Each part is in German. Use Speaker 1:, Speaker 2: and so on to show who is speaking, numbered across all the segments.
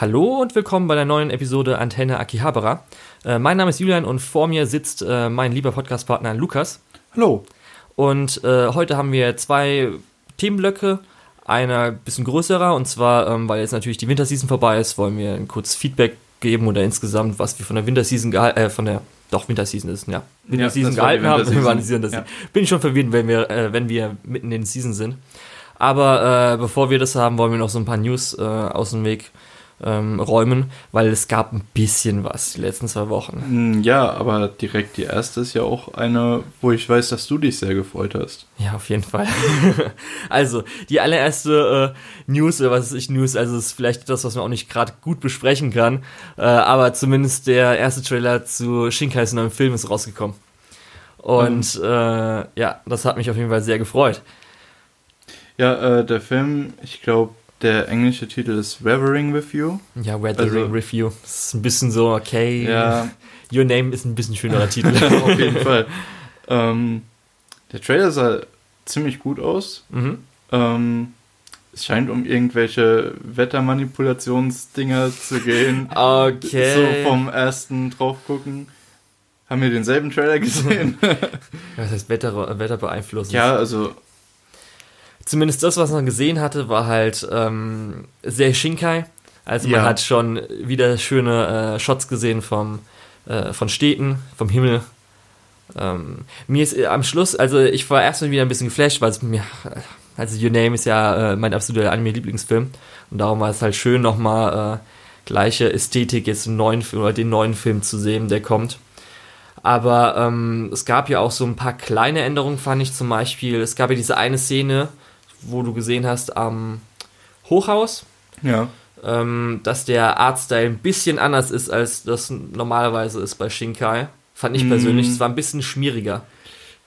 Speaker 1: Hallo und willkommen bei der neuen Episode Antenne Akihabara. Äh, mein Name ist Julian und vor mir sitzt äh, mein lieber Podcastpartner Lukas.
Speaker 2: Hallo.
Speaker 1: Und äh, heute haben wir zwei Themenblöcke. Einer bisschen größerer und zwar, ähm, weil jetzt natürlich die Winterseason vorbei ist, wollen wir ein kurzes Feedback geben oder insgesamt, was wir von der Winterseason gehalten, äh, von der, doch Winterseason ist, ja, Winterseason
Speaker 2: die
Speaker 1: gehalten haben.
Speaker 2: Winterseason. Ja.
Speaker 1: Bin ich schon verwirrt, wenn wir, äh, wenn wir mitten in den Season sind. Aber äh, bevor wir das haben, wollen wir noch so ein paar News äh, aus dem Weg ähm, räumen, weil es gab ein bisschen was die letzten zwei Wochen.
Speaker 2: Hm, Ja, aber direkt die erste ist ja auch eine, wo ich weiß, dass du dich sehr gefreut hast.
Speaker 1: Ja, auf jeden Fall. also, die allererste äh, News, oder was ist ich News, also ist vielleicht das, was man auch nicht gerade gut besprechen kann, äh, aber zumindest der erste Trailer zu Shinkais neuem Film ist rausgekommen. Und äh, ja, das hat mich auf jeden Fall sehr gefreut.
Speaker 2: Ja, äh, der Film, ich glaube, der englische Titel ist Weathering with You.
Speaker 1: Ja, Weathering
Speaker 2: Also-
Speaker 1: Review. Das ist ein bisschen so, okay.
Speaker 2: Ja,
Speaker 1: Your Name ist ein bisschen schönerer Titel.
Speaker 2: auf jeden Fall. Ähm, der Trailer sah ziemlich gut aus.
Speaker 1: mhm.
Speaker 2: Ähm, es scheint um irgendwelche Wettermanipulationsdinger zu gehen.
Speaker 1: Okay.
Speaker 2: So vom ersten draufgucken. Haben wir denselben Trailer gesehen?
Speaker 1: Was heißt Wetter, Wetter beeinflussen?
Speaker 2: ja, also
Speaker 1: zumindest das, was man gesehen hatte, war halt ähm, sehr Shinkai. Also man
Speaker 2: Ja.
Speaker 1: hat schon wieder schöne äh, Shots gesehen vom, äh, von Städten, vom Himmel. Ähm, mir ist äh, am Schluss, also ich war erstmal wieder ein bisschen geflasht, weil es mir, also Your Name ist ja äh, mein absoluter Anime-Lieblingsfilm. Und darum war es halt schön, nochmal äh, gleiche Ästhetik jetzt im neuen Film oder den neuen Film zu sehen, der kommt. Aber ähm, es gab ja auch so ein paar kleine Änderungen, fand ich zum Beispiel. Es gab ja diese eine Szene, wo du gesehen hast am Hochhaus,
Speaker 2: ja.
Speaker 1: ähm, dass der Artstyle ein bisschen anders ist, als das normalerweise ist bei Shinkai. Fand ich
Speaker 2: Mm.
Speaker 1: persönlich. Es war ein bisschen schmieriger.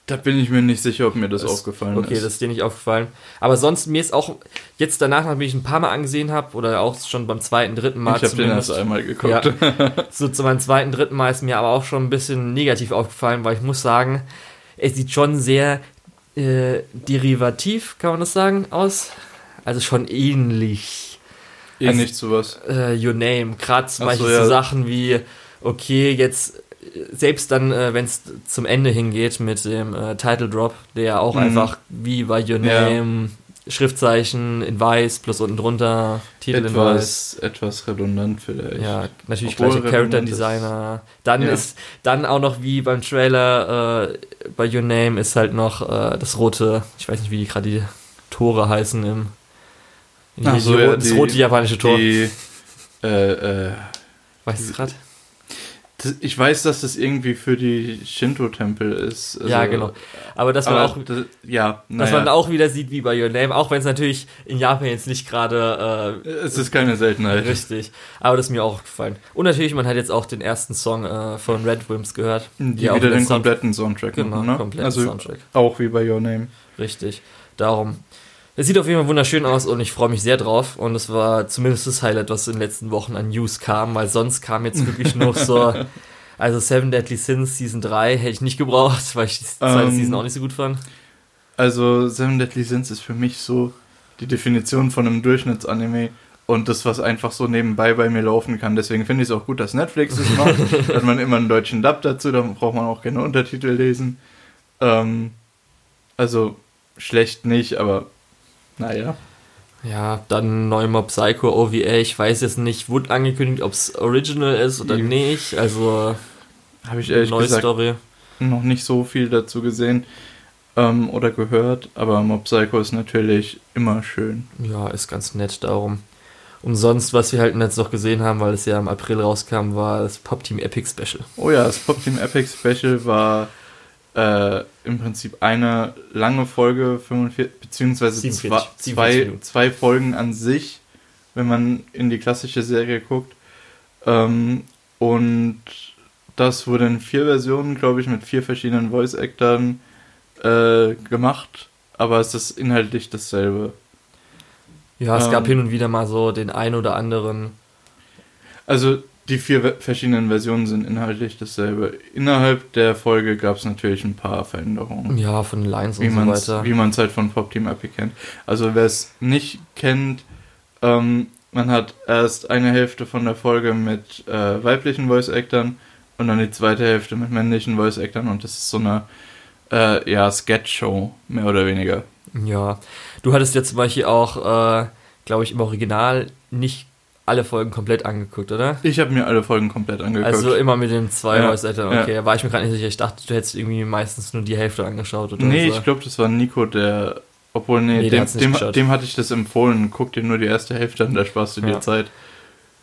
Speaker 2: Da bin ich mir nicht sicher, ob mir das,
Speaker 1: Das-
Speaker 2: aufgefallen
Speaker 1: Okay,
Speaker 2: ist.
Speaker 1: das ist dir nicht aufgefallen. Aber sonst, mir ist auch jetzt danach, nachdem ich ein paar Mal angesehen habe, oder auch schon beim zweiten, dritten Mal
Speaker 2: ich habe den erst einmal geguckt.
Speaker 1: Ja. so zu meinem zweiten, dritten Mal ist mir aber auch schon ein bisschen negativ aufgefallen, weil ich muss sagen, es sieht schon sehr äh, derivativ, kann man das sagen, aus. Also schon ähnlich.
Speaker 2: Ähnlich zu was.
Speaker 1: Äh, Your Name. Gerade zum
Speaker 2: Ach so,
Speaker 1: Beispiel so
Speaker 2: ja.
Speaker 1: Sachen wie, okay, jetzt, selbst dann, äh, wenn es zum Ende hingeht mit dem äh, Title Drop, der auch
Speaker 2: Mhm.
Speaker 1: einfach wie bei Your
Speaker 2: Ja.
Speaker 1: Name, Schriftzeichen in weiß, plus unten drunter, Titel in weiß.
Speaker 2: Etwas, etwas redundant vielleicht.
Speaker 1: Ja, natürlich
Speaker 2: Obwohl
Speaker 1: gleiche Character. Designer. Dann
Speaker 2: Ja.
Speaker 1: ist dann auch noch wie beim Trailer äh, bei Your Name ist halt noch äh, das rote, ich weiß nicht, wie die gerade die Tore heißen im die,
Speaker 2: so,
Speaker 1: die, das
Speaker 2: die-
Speaker 1: rote japanische Tor.
Speaker 2: Die, äh, äh,
Speaker 1: weißt du es gerade?
Speaker 2: Ich weiß, dass das irgendwie für die Shinto-Tempel ist. Also,
Speaker 1: ja, genau. Aber dass man
Speaker 2: aber
Speaker 1: auch
Speaker 2: das, ja,
Speaker 1: dass man auch wieder sieht wie bei Your Name, auch wenn es natürlich in Japan jetzt nicht gerade
Speaker 2: es ist keine
Speaker 1: äh,
Speaker 2: Seltenheit.
Speaker 1: richtig, aber das ist mir auch gefallen. Und natürlich, man hat jetzt auch den ersten Song äh, von Red Wimps gehört.
Speaker 2: Die
Speaker 1: auch
Speaker 2: wieder
Speaker 1: der
Speaker 2: den kompletten Soundtrack
Speaker 1: Genau,
Speaker 2: machen, ne?
Speaker 1: kompletten
Speaker 2: also
Speaker 1: Soundtrack.
Speaker 2: auch wie bei Your Name.
Speaker 1: Richtig. Darum. Es sieht auf jeden Fall wunderschön aus und ich freue mich sehr drauf. Und es war zumindest das Highlight, was in den letzten Wochen an News kam, weil sonst kam jetzt wirklich noch so. Also Seven Deadly Sins Season 3 hätte ich nicht gebraucht, weil ich die zweite
Speaker 2: Ähm,
Speaker 1: Season auch nicht so gut fand.
Speaker 2: Also Seven Deadly Sins ist für mich so die Definition von einem Durchschnittsanime und das, was einfach so nebenbei bei mir laufen kann. Deswegen finde ich es auch gut, dass Netflix es macht. hat man immer einen deutschen Dub dazu, da braucht man auch keine Untertitel lesen. Ähm, also schlecht nicht, aber naja.
Speaker 1: Ja, dann neu Mob Psycho OVA. Ich weiß jetzt nicht, wurde angekündigt, ob es Original ist oder
Speaker 2: Ja.
Speaker 1: nicht. Also
Speaker 2: Habe ich ehrlich
Speaker 1: neue
Speaker 2: gesagt
Speaker 1: Story.
Speaker 2: noch nicht so viel dazu gesehen ähm, oder gehört, aber Mob Psycho ist natürlich immer schön.
Speaker 1: Ja, ist ganz nett darum. Und sonst, was wir halt jetzt noch gesehen haben, weil es ja im April rauskam, war das Pop Team Epic Special.
Speaker 2: Oh ja, das Pop Team Epic Special war äh, im Prinzip eine lange Folge, 45, beziehungsweise
Speaker 1: 47,
Speaker 2: zwei,
Speaker 1: 47
Speaker 2: zwei, Folgen an sich, wenn man in die klassische Serie guckt. Ähm, und das wurde in vier Versionen, glaube ich, mit vier verschiedenen Voice-Actern äh, gemacht, aber es ist inhaltlich dasselbe.
Speaker 1: Ja, es
Speaker 2: Ähm.
Speaker 1: gab hin und wieder mal so den ein oder anderen.
Speaker 2: Also die vier ve- verschiedenen Versionen sind inhaltlich dasselbe. Innerhalb der Folge gab es natürlich ein paar Veränderungen.
Speaker 1: Ja, von den Lines
Speaker 2: wie
Speaker 1: und so
Speaker 2: man es
Speaker 1: weiter.
Speaker 2: wie man's halt von Pop Team Epic kennt. Also wer es nicht kennt, ähm, man hat erst eine Hälfte von der Folge mit äh, weiblichen Voice-Actern und dann die zweite Hälfte mit männlichen Voice-Actern und das ist so eine äh, ja, Sketch-Show, mehr oder weniger.
Speaker 1: Ja, du hattest jetzt zum Beispiel auch, äh, glaube ich, im Original nicht alle Folgen komplett angeguckt, oder?
Speaker 2: Ich habe mir alle Folgen komplett angeguckt.
Speaker 1: Also immer mit den zwei
Speaker 2: Ja,
Speaker 1: Voice-Actern, okay. Da war ich mir gerade nicht sicher. Ich dachte, du hättest irgendwie meistens nur die Hälfte angeschaut oder
Speaker 2: nee,
Speaker 1: so.
Speaker 2: ich glaube, das war Nico, der. Obwohl, nee,
Speaker 1: Nee,
Speaker 2: dem, dem, dem hatte ich das empfohlen. Guck dir nur die erste Hälfte an, da sparst du dir
Speaker 1: Ja.
Speaker 2: Zeit.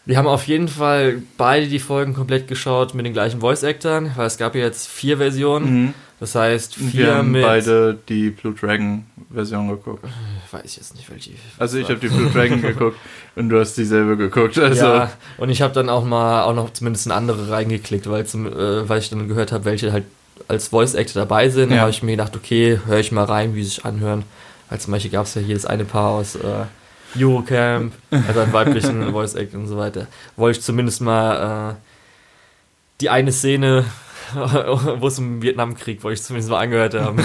Speaker 1: Wir haben auf jeden Fall beide die Folgen komplett geschaut mit den gleichen Voice-Actern, weil es gab ja jetzt vier Versionen.
Speaker 2: Mhm.
Speaker 1: Das heißt,
Speaker 2: Wir haben beide die Blue Dragon Version geguckt.
Speaker 1: Weiß ich jetzt nicht, welche.
Speaker 2: Also ich habe die Blue Dragon geguckt und du hast dieselbe geguckt. Also
Speaker 1: ja, und ich habe dann auch mal auch noch zumindest in andere reingeklickt, weil, zum, äh, weil ich dann gehört habe, welche halt als Voice Actor dabei sind. Da
Speaker 2: Ja.
Speaker 1: habe ich mir gedacht, okay, höre ich mal rein, wie sie sich anhören. Weil zum Beispiel gab es ja hier das eine Paar aus äh, Eurocamp, also einen weiblichen Voice Actor und so weiter. Wollte ich zumindest mal äh, die eine Szene, wo es um Vietnamkrieg, wollte ich zumindest mal angehört haben.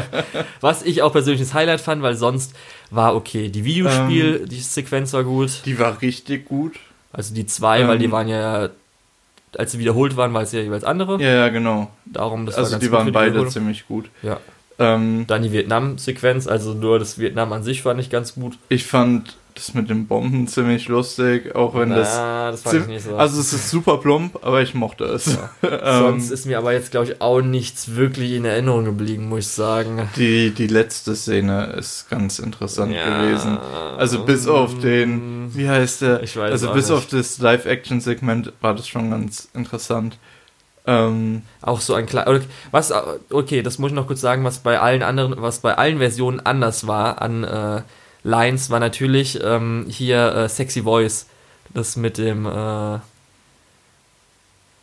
Speaker 1: Was ich auch persönlich das Highlight fand, weil sonst war okay. Die Videospiel, die Sequenz war gut.
Speaker 2: die war richtig gut.
Speaker 1: Also die zwei, weil die
Speaker 2: Ähm.
Speaker 1: waren ja, als sie wiederholt waren, war es ja jeweils andere.
Speaker 2: Ja, ja, genau.
Speaker 1: Darum, das
Speaker 2: also
Speaker 1: war ganz
Speaker 2: die waren beide
Speaker 1: Wiederholung.
Speaker 2: ziemlich gut.
Speaker 1: Ja.
Speaker 2: Ähm,
Speaker 1: Dann die Vietnam-Sequenz, also nur das Vietnam an sich fand ich ganz gut.
Speaker 2: ich fand das mit den Bomben ziemlich lustig, auch wenn das.
Speaker 1: Na, das fand ich
Speaker 2: zim-
Speaker 1: nicht so.
Speaker 2: Also es ist super plump, aber ich mochte es. ähm,
Speaker 1: Sonst ist mir aber jetzt, glaube ich, auch nichts wirklich in Erinnerung geblieben, muss ich sagen.
Speaker 2: die, die letzte Szene ist ganz interessant
Speaker 1: Ja.
Speaker 2: gewesen. Also bis auf den, wie heißt der?
Speaker 1: Ich weiß
Speaker 2: also bis
Speaker 1: nicht.
Speaker 2: auf das Live-Action-Segment war das schon ganz interessant. Ähm,
Speaker 1: Auch so ein kleiner. Was, okay, das muss ich noch kurz sagen, was bei allen anderen, was bei allen Versionen anders war an äh, Lines, war natürlich ähm, hier äh, Sexy Voice. Das mit dem, äh,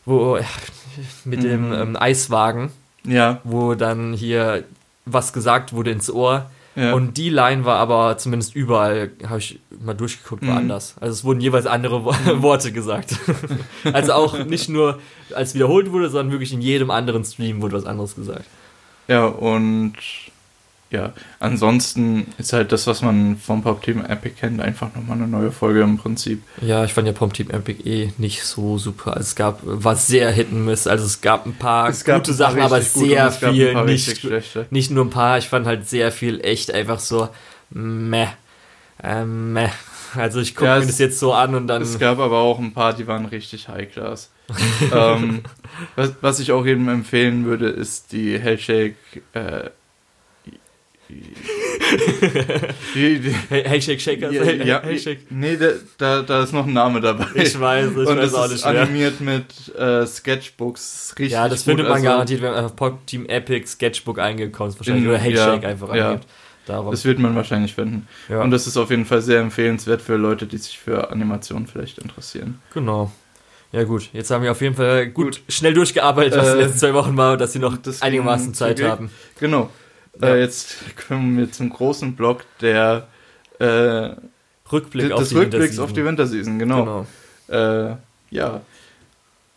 Speaker 1: wo, mit dem
Speaker 2: Mhm.
Speaker 1: ähm, Eiswagen,
Speaker 2: ja,
Speaker 1: wo dann hier was gesagt wurde ins Ohr.
Speaker 2: ja.
Speaker 1: Und die Line war aber zumindest überall, habe ich mal durchgeguckt, war
Speaker 2: Mhm.
Speaker 1: anders. Also es wurden jeweils andere Wo Worte gesagt. also auch nicht nur als wiederholt wurde, sondern wirklich in jedem anderen Stream wurde was anderes gesagt.
Speaker 2: Ja, und ja, ansonsten ist halt das, was man vom Pop-Team Epic kennt, einfach nochmal eine neue Folge im Prinzip.
Speaker 1: Ja, ich fand ja Pom Team Epic eh nicht so super. Also es gab, war sehr Hit and Miss. Also es gab ein paar
Speaker 2: Es gab
Speaker 1: gute
Speaker 2: ein paar
Speaker 1: Sachen, aber
Speaker 2: gute
Speaker 1: sehr viel nicht, nicht nur ein paar. Ich fand halt sehr viel echt einfach so meh, äh, meh. Also ich gucke
Speaker 2: Ja,
Speaker 1: mir das jetzt so an und dann
Speaker 2: Es gab aber auch ein paar, die waren richtig high-class. ähm, was, was ich auch jedem empfehlen würde, ist die Hellshake. Äh, die, die,
Speaker 1: Hey, hey Shake Shaker,
Speaker 2: ja, ja, nee, da, da, da ist noch ein Name dabei.
Speaker 1: Ich weiß, ich
Speaker 2: Und
Speaker 1: weiß auch
Speaker 2: ist
Speaker 1: nicht mehr.
Speaker 2: animiert mit äh, Sketchbooks. Richtig
Speaker 1: Ja, das
Speaker 2: gut.
Speaker 1: findet man
Speaker 2: Also,
Speaker 1: garantiert, wenn man einfach Pop Team Epic Sketchbook eingekommen ist, wahrscheinlich.
Speaker 2: In-
Speaker 1: Oder Hey
Speaker 2: ja,
Speaker 1: einfach
Speaker 2: ja.
Speaker 1: angibt. Darum.
Speaker 2: Das wird man wahrscheinlich finden.
Speaker 1: ja,
Speaker 2: Und das ist auf jeden Fall sehr empfehlenswert für Leute, die sich für Animation vielleicht interessieren.
Speaker 1: genau. Ja gut, jetzt haben wir auf jeden Fall gut,
Speaker 2: Gut.
Speaker 1: schnell durchgearbeitet, was
Speaker 2: Äh,
Speaker 1: die letzten zwei Wochen war, dass sie noch einigermaßen Zeit haben.
Speaker 2: Genau.
Speaker 1: Ja.
Speaker 2: Äh, jetzt kommen wir zum großen Block der äh,
Speaker 1: Rückblick auf
Speaker 2: des
Speaker 1: die
Speaker 2: Rückblicks auf die
Speaker 1: Winterseason.
Speaker 2: Winterseason, genau. Äh, ja.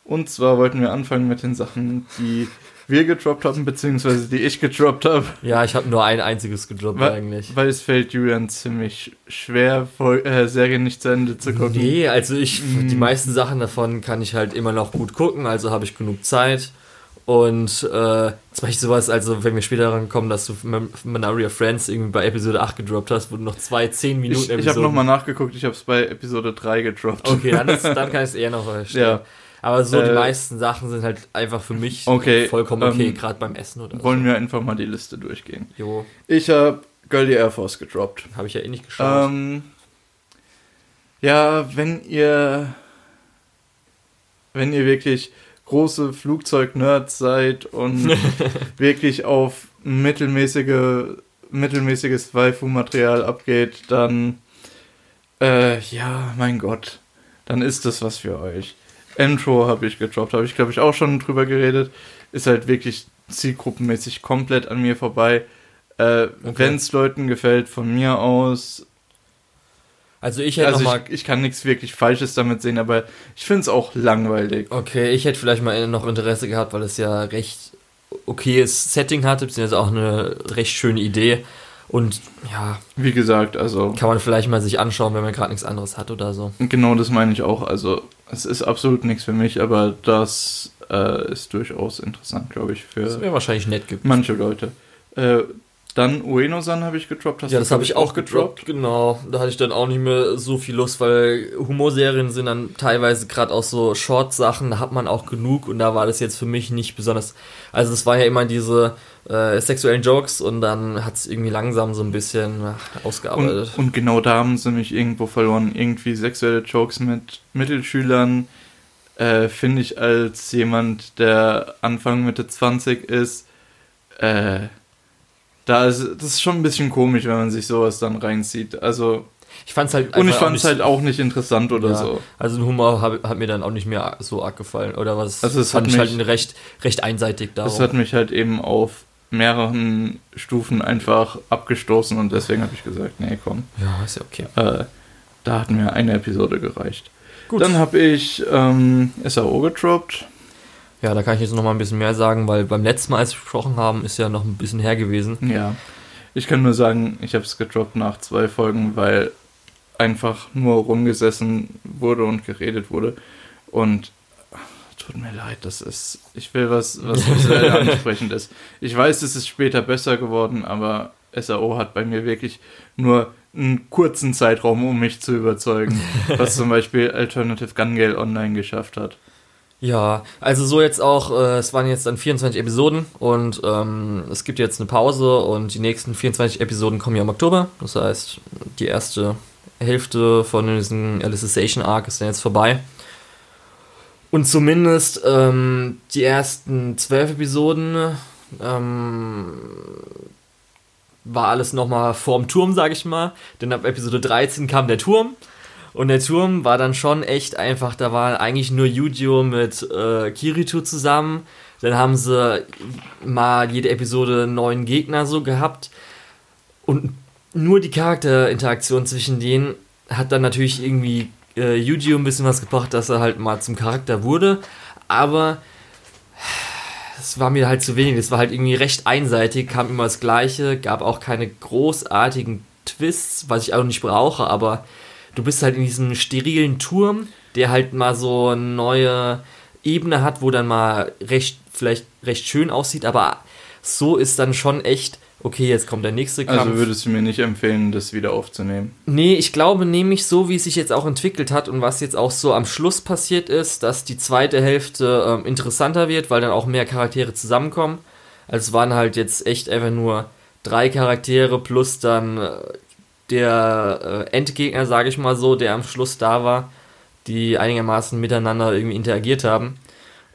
Speaker 2: Und zwar wollten wir anfangen mit den Sachen, die wir gedroppt haben, beziehungsweise die ich gedroppt habe,
Speaker 1: Ja, ich habe nur ein einziges gedroppt
Speaker 2: Wa-
Speaker 1: eigentlich.
Speaker 2: weil es fällt Julian ziemlich schwer, äh, Serien nicht zu Ende zu gucken.
Speaker 1: Nee, also ich,
Speaker 2: Mhm.
Speaker 1: die meisten Sachen davon kann ich halt immer noch gut gucken, also habe ich genug Zeit. Und äh, zum Beispiel sowas, also wenn wir später daran kommen, dass du Man- Manaria Friends irgendwie bei Episode 8 gedroppt hast, wo du noch zwei 10 Minuten
Speaker 2: Ich, ich habe nochmal nachgeguckt, ich habe es bei Episode 3 gedroppt.
Speaker 1: Okay, dann, ist, dann kann ich es eher noch verstehen.
Speaker 2: Ja.
Speaker 1: Aber so die
Speaker 2: Äh,
Speaker 1: meisten Sachen sind halt einfach für mich
Speaker 2: Okay,
Speaker 1: vollkommen okay,
Speaker 2: ähm,
Speaker 1: gerade beim Essen oder
Speaker 2: Wollen wir einfach mal die Liste durchgehen.
Speaker 1: so. Jo,
Speaker 2: Ich habe Girl the Air Force gedroppt.
Speaker 1: habe ich ja eh nicht geschaut.
Speaker 2: Ähm, ja, wenn ihr wenn ihr wirklich große Flugzeug-Nerds seid und wirklich auf mittelmäßige mittelmäßiges Waifu-Material abgeht, dann äh, ja, mein Gott, dann ist das was für euch. Intro habe ich gedroppt, habe ich glaube ich auch schon drüber geredet. Ist halt wirklich zielgruppenmäßig komplett an mir vorbei. Äh, Wenn es Leuten gefällt, von mir aus.
Speaker 1: Also ich hätte
Speaker 2: Also
Speaker 1: noch mal
Speaker 2: ich, ich kann nichts wirklich Falsches damit sehen, aber ich finde es auch langweilig.
Speaker 1: Okay, ich hätte vielleicht mal noch Interesse gehabt, weil es ja recht okayes Setting hatte, beziehungsweise auch eine recht schöne Idee. Und ja.
Speaker 2: Wie gesagt, also.
Speaker 1: Kann man vielleicht mal sich anschauen, wenn man gerade nichts anderes hat oder so.
Speaker 2: Genau, das meine ich auch. Also, es ist absolut nichts für mich, aber das äh, ist durchaus interessant, glaube ich, für. Das
Speaker 1: wäre wahrscheinlich nett
Speaker 2: gibt. Manche Leute. Äh, dann Ueno-san habe ich gedroppt.
Speaker 1: Hast ja, das habe ich auch gedroppt. gedroppt. Genau, da hatte ich dann auch nicht mehr so viel Lust, weil Humorserien sind dann teilweise gerade auch so Short-Sachen, da hat man auch genug und da war das jetzt für mich nicht besonders. Also es war ja immer diese äh, sexuellen Jokes und dann hat es irgendwie langsam so ein bisschen ach, ausgearbeitet.
Speaker 2: Und, und, genau da haben sie mich irgendwo verloren. Irgendwie sexuelle Jokes mit Mittelschülern äh, finde ich als jemand, der Anfang Mitte 20 ist, äh, da ist, das ist schon ein bisschen komisch, wenn man sich sowas dann reinzieht. Also.
Speaker 1: Ich fand's halt
Speaker 2: und ich fand es halt auch nicht interessant oder ja, so.
Speaker 1: Also ein Humor hat, hat, mir dann auch nicht mehr so arg gefallen oder was.
Speaker 2: Also es hat
Speaker 1: mich halt recht, recht einseitig
Speaker 2: da. Es hat mich halt eben auf mehreren Stufen einfach abgestoßen und deswegen habe ich gesagt, nee, komm.
Speaker 1: Ja, ist ja okay.
Speaker 2: Äh, da hat mir eine Episode gereicht. Gut. Dann habe ich ähm, SAO getroppt.
Speaker 1: Ja, da kann ich jetzt noch mal ein bisschen mehr sagen, weil beim letzten Mal, als wir gesprochen haben, ist ja noch ein bisschen her gewesen.
Speaker 2: Ja. Ich kann nur sagen, ich habe es gedroppt nach zwei Folgen, weil einfach nur rumgesessen wurde und geredet wurde. Und tut mir leid, das ist. Ich will was, was visuell ansprechend ist. Ich weiß, es ist später besser geworden, aber SAO hat bei mir wirklich nur einen kurzen Zeitraum, um mich zu überzeugen, was zum Beispiel Alternative Gun Gale Online geschafft hat.
Speaker 1: Ja, also so jetzt auch, äh, es waren jetzt dann 24 Episoden und ähm, es gibt jetzt eine Pause und die nächsten 24 Episoden kommen ja im Oktober. Das heißt, die erste Hälfte von diesem Alicization Arc ist dann jetzt vorbei. Und zumindest ähm, die ersten zwölf Episoden ähm, war alles nochmal vorm Turm, sag ich mal. Denn ab Episode 13 kam der Turm. Und der Turm war dann schon echt einfach, da war eigentlich nur Yujo mit äh, Kirito zusammen. Dann haben sie mal jede Episode einen neuen Gegner so gehabt. Und nur die Charakterinteraktion zwischen denen hat dann natürlich irgendwie äh, Yuji ein bisschen was gebracht, dass er halt mal zum Charakter wurde. Aber es war mir halt zu wenig. Es war halt irgendwie recht einseitig, kam immer das Gleiche, gab auch keine großartigen Twists, was ich auch nicht brauche, aber du bist halt in diesem sterilen Turm, der halt mal so eine neue Ebene hat, wo dann mal recht, vielleicht recht schön aussieht, aber so ist dann schon echt, okay, jetzt kommt der nächste
Speaker 2: Kampf. Also würdest du mir nicht empfehlen, das wieder aufzunehmen?
Speaker 1: Nee, ich glaube nämlich so, wie es sich jetzt auch entwickelt hat und was jetzt auch so am Schluss passiert ist, dass die zweite Hälfte ähm, interessanter wird, weil dann auch mehr Charaktere zusammenkommen. Also es waren halt jetzt echt einfach nur drei Charaktere plus dann äh, der äh, Endgegner, sage ich mal so, der am Schluss da war, die einigermaßen miteinander irgendwie interagiert haben.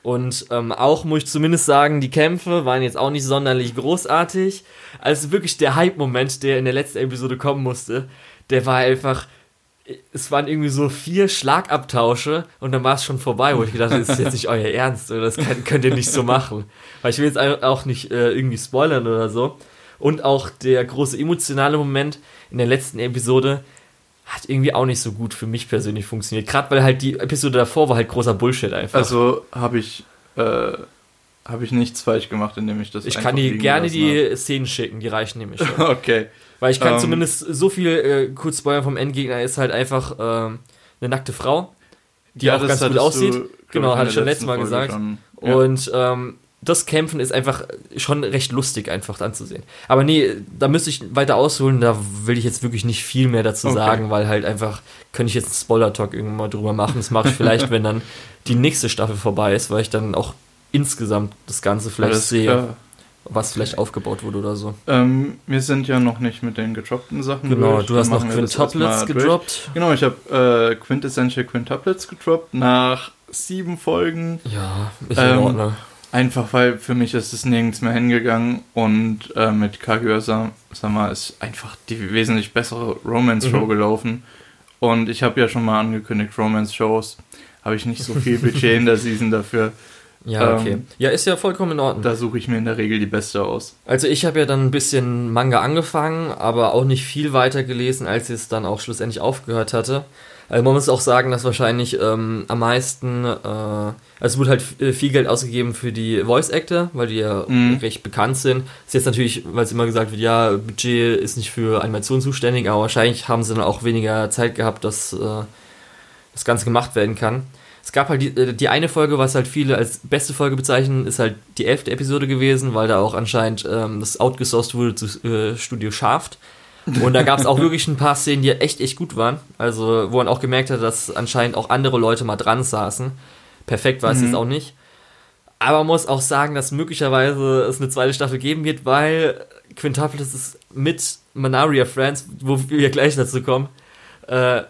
Speaker 1: Und ähm, auch muss ich zumindest sagen, die Kämpfe waren jetzt auch nicht sonderlich großartig. Also wirklich der Hype-Moment, der in der letzten Episode kommen musste, der war einfach. Es waren irgendwie so vier Schlagabtausche und dann war es schon vorbei, wo ich gedacht habe, das ist jetzt nicht euer Ernst oder das könnt, könnt ihr nicht so machen. Weil ich will jetzt auch nicht äh, irgendwie spoilern oder so. Und auch der große emotionale Moment in der letzten Episode hat irgendwie auch nicht so gut für mich persönlich funktioniert. Gerade weil halt die Episode davor war halt großer Bullshit einfach.
Speaker 2: Also habe ich, äh, hab ich nichts falsch gemacht, indem ich das
Speaker 1: Ich kann dir gerne die habe. Szenen schicken, die reichen nämlich schon.
Speaker 2: okay.
Speaker 1: Weil ich kann um, ähm, zumindest so viel äh, kurz spoilern vom Endgegner ist halt einfach äh, eine nackte Frau, die ja, auch ganz gut aussieht. Du, genau, hatte ich schon letztes Mal gesagt. Schon, ja. Und ähm, das Kämpfen ist einfach schon recht lustig einfach anzusehen. Aber nee, da müsste ich weiter ausholen, da will ich jetzt wirklich nicht viel mehr dazu okay. sagen, weil halt einfach, könnte ich jetzt einen Spoiler-Talk irgendwann mal drüber machen. Das mache ich vielleicht, wenn dann die nächste Staffel vorbei ist, weil ich dann auch insgesamt das Ganze vielleicht Alles sehe. Klar. Was vielleicht aufgebaut wurde oder so.
Speaker 2: Ähm, wir sind ja noch nicht mit den gedroppten Sachen
Speaker 1: Genau, durch. du hast noch Quintuplets gedroppt.
Speaker 2: Genau, ich habe äh, Quintessential Quintuplets gedroppt nach sieben Folgen.
Speaker 1: Ja, ist in ähm, Ordnung.
Speaker 2: Einfach weil für mich ist es nirgends mehr hingegangen und äh, mit Kaguya-sama ist einfach die wesentlich bessere Romance-Show mhm. gelaufen. Und ich habe ja schon mal angekündigt, Romance-Shows habe ich nicht so viel Budget in der Season dafür.
Speaker 1: Ja, okay. Ähm, ja, ist ja vollkommen in Ordnung.
Speaker 2: Da suche ich mir in der Regel die beste aus.
Speaker 1: Also ich habe ja dann ein bisschen Manga angefangen, aber auch nicht viel weiter gelesen, als es dann auch schlussendlich aufgehört hatte. Also man muss auch sagen, dass wahrscheinlich ähm, am meisten, äh, also es wurde halt viel Geld ausgegeben für die Voice Actor, weil die ja
Speaker 2: Mhm.
Speaker 1: recht bekannt sind. Ist jetzt natürlich, weil es immer gesagt wird, ja, Budget ist nicht für Animation zuständig, aber wahrscheinlich haben sie dann auch weniger Zeit gehabt, dass äh, das Ganze gemacht werden kann. Es gab halt die, äh, die eine Folge, was halt viele als beste Folge bezeichnen, ist halt die elfte Episode gewesen, weil da auch anscheinend ähm, das outgesourced wurde zu äh, Studio Shaft. Und da gab es auch wirklich ein paar Szenen, die echt, echt gut waren. Also, wo man auch gemerkt hat, dass anscheinend auch andere Leute mal dran saßen. Perfekt war es
Speaker 2: Mhm.
Speaker 1: jetzt auch nicht. Aber man muss auch sagen, dass möglicherweise es eine zweite Staffel geben wird, weil Quintuplet ist mit Manaria Friends, wo wir gleich dazu kommen, äh,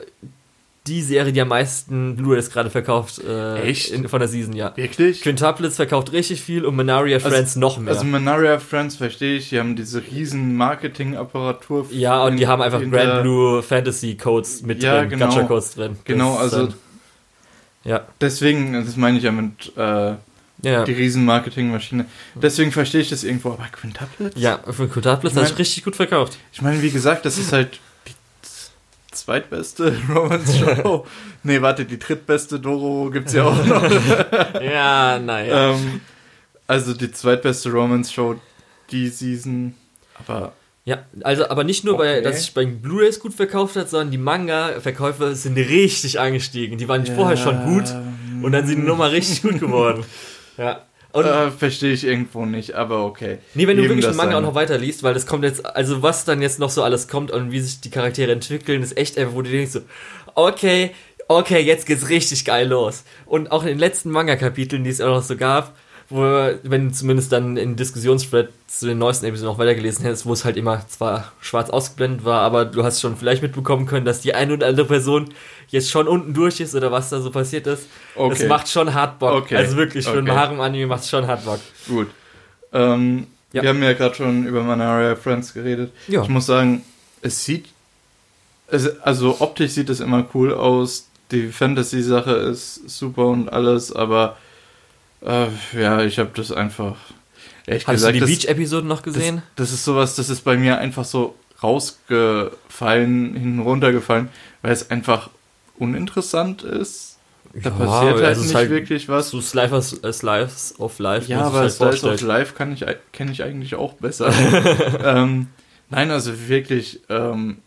Speaker 1: die Serie, die am meisten Blu-rays gerade verkauft äh,
Speaker 2: Echt?
Speaker 1: In, von der Season, ja.
Speaker 2: Wirklich?
Speaker 1: Quintuplets verkauft richtig viel und Manaria Friends noch mehr.
Speaker 2: Also Manaria Friends verstehe ich, die haben diese riesen Marketing-Apparatur.
Speaker 1: ja, und die haben einfach Grand Blue Fantasy Codes mit
Speaker 2: Ja,
Speaker 1: drin,
Speaker 2: genau.
Speaker 1: Gacha Codes drin.
Speaker 2: Genau,
Speaker 1: Das
Speaker 2: also
Speaker 1: dann- ja,
Speaker 2: deswegen, das meine ich ja mit äh,
Speaker 1: ja.
Speaker 2: die riesen Marketingmaschine. Deswegen verstehe ich das irgendwo, aber Quintuplets?
Speaker 1: Ja, für Quintuplets
Speaker 2: Ich
Speaker 1: hat
Speaker 2: mein-
Speaker 1: sich richtig gut verkauft.
Speaker 2: Ich meine, wie gesagt, das ist halt zweitbeste Romance-Show. nee, warte, die drittbeste Doro gibt's ja auch noch.
Speaker 1: ja, naja.
Speaker 2: ähm, also die zweitbeste Romance-Show die Season. Aber
Speaker 1: Ja, also aber nicht nur, bei,
Speaker 2: Okay.
Speaker 1: dass sich bei Blu-rays gut verkauft hat, sondern die Manga-Verkäufe sind richtig angestiegen. Die waren vorher schon gut und dann sind die nochmal richtig gut geworden. Ja.
Speaker 2: Äh, verstehe ich irgendwo nicht, aber okay.
Speaker 1: nee, wenn du wirklich den Manga auch noch weiterliest, weil das kommt jetzt, also was dann jetzt noch so alles kommt und wie sich die Charaktere entwickeln, ist echt einfach, wo du denkst so, okay, okay, jetzt geht's richtig geil los. Und auch in den letzten Manga-Kapiteln, die es auch noch so gab, wo, wenn du zumindest dann in Diskussionsthread zu den neuesten Episoden noch weitergelesen hättest, wo es halt immer zwar schwarz ausgeblendet war, aber du hast schon vielleicht mitbekommen können, dass die eine oder andere Person jetzt schon unten durch ist oder was da so passiert ist.
Speaker 2: Okay.
Speaker 1: Das macht schon hart Bock.
Speaker 2: Okay.
Speaker 1: Also wirklich, für
Speaker 2: Okay.
Speaker 1: einen Harem-Anime macht es schon hart Bock.
Speaker 2: Gut. Ähm,
Speaker 1: Ja.
Speaker 2: Wir haben ja gerade schon über Manaria Friends geredet.
Speaker 1: Ja.
Speaker 2: Ich muss sagen, es sieht. Es, also optisch sieht es immer cool aus. Die Fantasy-Sache ist super und alles, aber äh, ja, ich habe das einfach. Ehrlich
Speaker 1: Hast du die
Speaker 2: das,
Speaker 1: Beach-Episoden noch gesehen?
Speaker 2: Das, das ist sowas, das ist bei mir einfach so rausgefallen, hinten runtergefallen, weil es einfach uninteressant ist. Da
Speaker 1: Ja,
Speaker 2: passiert halt nicht
Speaker 1: halt
Speaker 2: wirklich was.
Speaker 1: So Slice, äh, Slice of Life.
Speaker 2: Ja, aber
Speaker 1: halt
Speaker 2: Slice of. Life kann ich, kenne ich eigentlich auch besser. ähm, nein, also wirklich, ähm,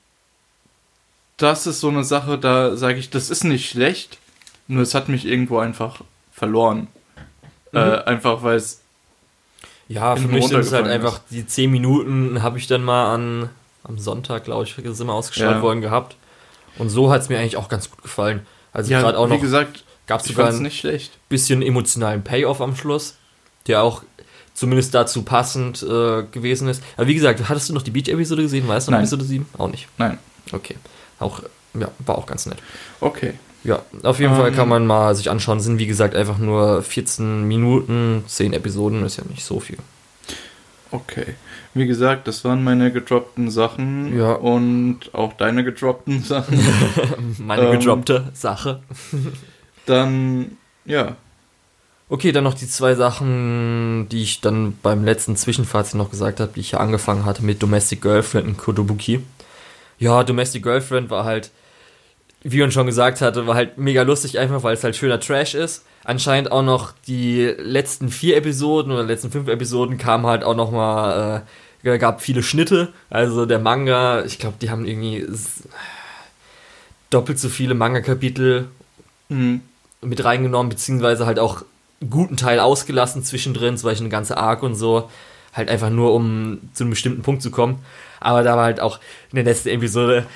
Speaker 2: das ist so eine Sache, da sage ich, das ist nicht schlecht, nur es hat mich irgendwo einfach verloren.
Speaker 1: Mhm.
Speaker 2: Äh, einfach weil es,
Speaker 1: Ja, für mich sind es halt
Speaker 2: runtergefallen
Speaker 1: einfach die 10 Minuten habe ich dann mal an am Sonntag, glaube ich, sind wir ausgestrahlt
Speaker 2: Ja.
Speaker 1: worden gehabt. Und so hat es mir eigentlich auch ganz gut gefallen. Also
Speaker 2: ja,
Speaker 1: gerade auch
Speaker 2: wie
Speaker 1: noch
Speaker 2: gesagt,
Speaker 1: gab es sogar ein
Speaker 2: nicht schlecht.
Speaker 1: bisschen emotionalen Payoff am Schluss, der auch zumindest dazu passend äh, gewesen ist. Aber wie gesagt, hattest du noch die Beach-Episode gesehen? Weißt du noch
Speaker 2: Nein.
Speaker 1: Episode 7? Auch nicht.
Speaker 2: Nein.
Speaker 1: Okay. Auch, ja, war auch ganz nett.
Speaker 2: Okay.
Speaker 1: Ja, auf jeden
Speaker 2: Ähm.
Speaker 1: Fall kann man mal sich anschauen. Sind wie gesagt einfach nur 14 Minuten, 10 Episoden, ist ja nicht so viel.
Speaker 2: Okay. Wie gesagt, das waren meine gedroppten Sachen
Speaker 1: Ja.
Speaker 2: und auch deine gedroppten Sachen.
Speaker 1: Meine
Speaker 2: Ähm.
Speaker 1: gedroppte Sache.
Speaker 2: Dann, ja,
Speaker 1: Okay, dann noch die zwei Sachen, die ich dann beim letzten Zwischenfazit noch gesagt habe, die ich ja angefangen hatte mit Domestic Girlfriend und Kodobuki. Ja, Domestic Girlfriend war halt, wie man schon gesagt hatte, war halt mega lustig einfach, weil es halt schöner Trash ist. Anscheinend auch noch die letzten vier Episoden oder letzten fünf Episoden kamen halt auch noch mal, äh, gab viele Schnitte. Also der Manga, ich glaube, die haben irgendwie doppelt so viele Manga-Kapitel
Speaker 2: hm,
Speaker 1: mit reingenommen, beziehungsweise halt auch einen guten Teil ausgelassen zwischendrin, zum Beispiel eine ganze Arc und so. Halt einfach nur, um zu einem bestimmten Punkt zu kommen. Aber da war halt auch in der letzten Episode,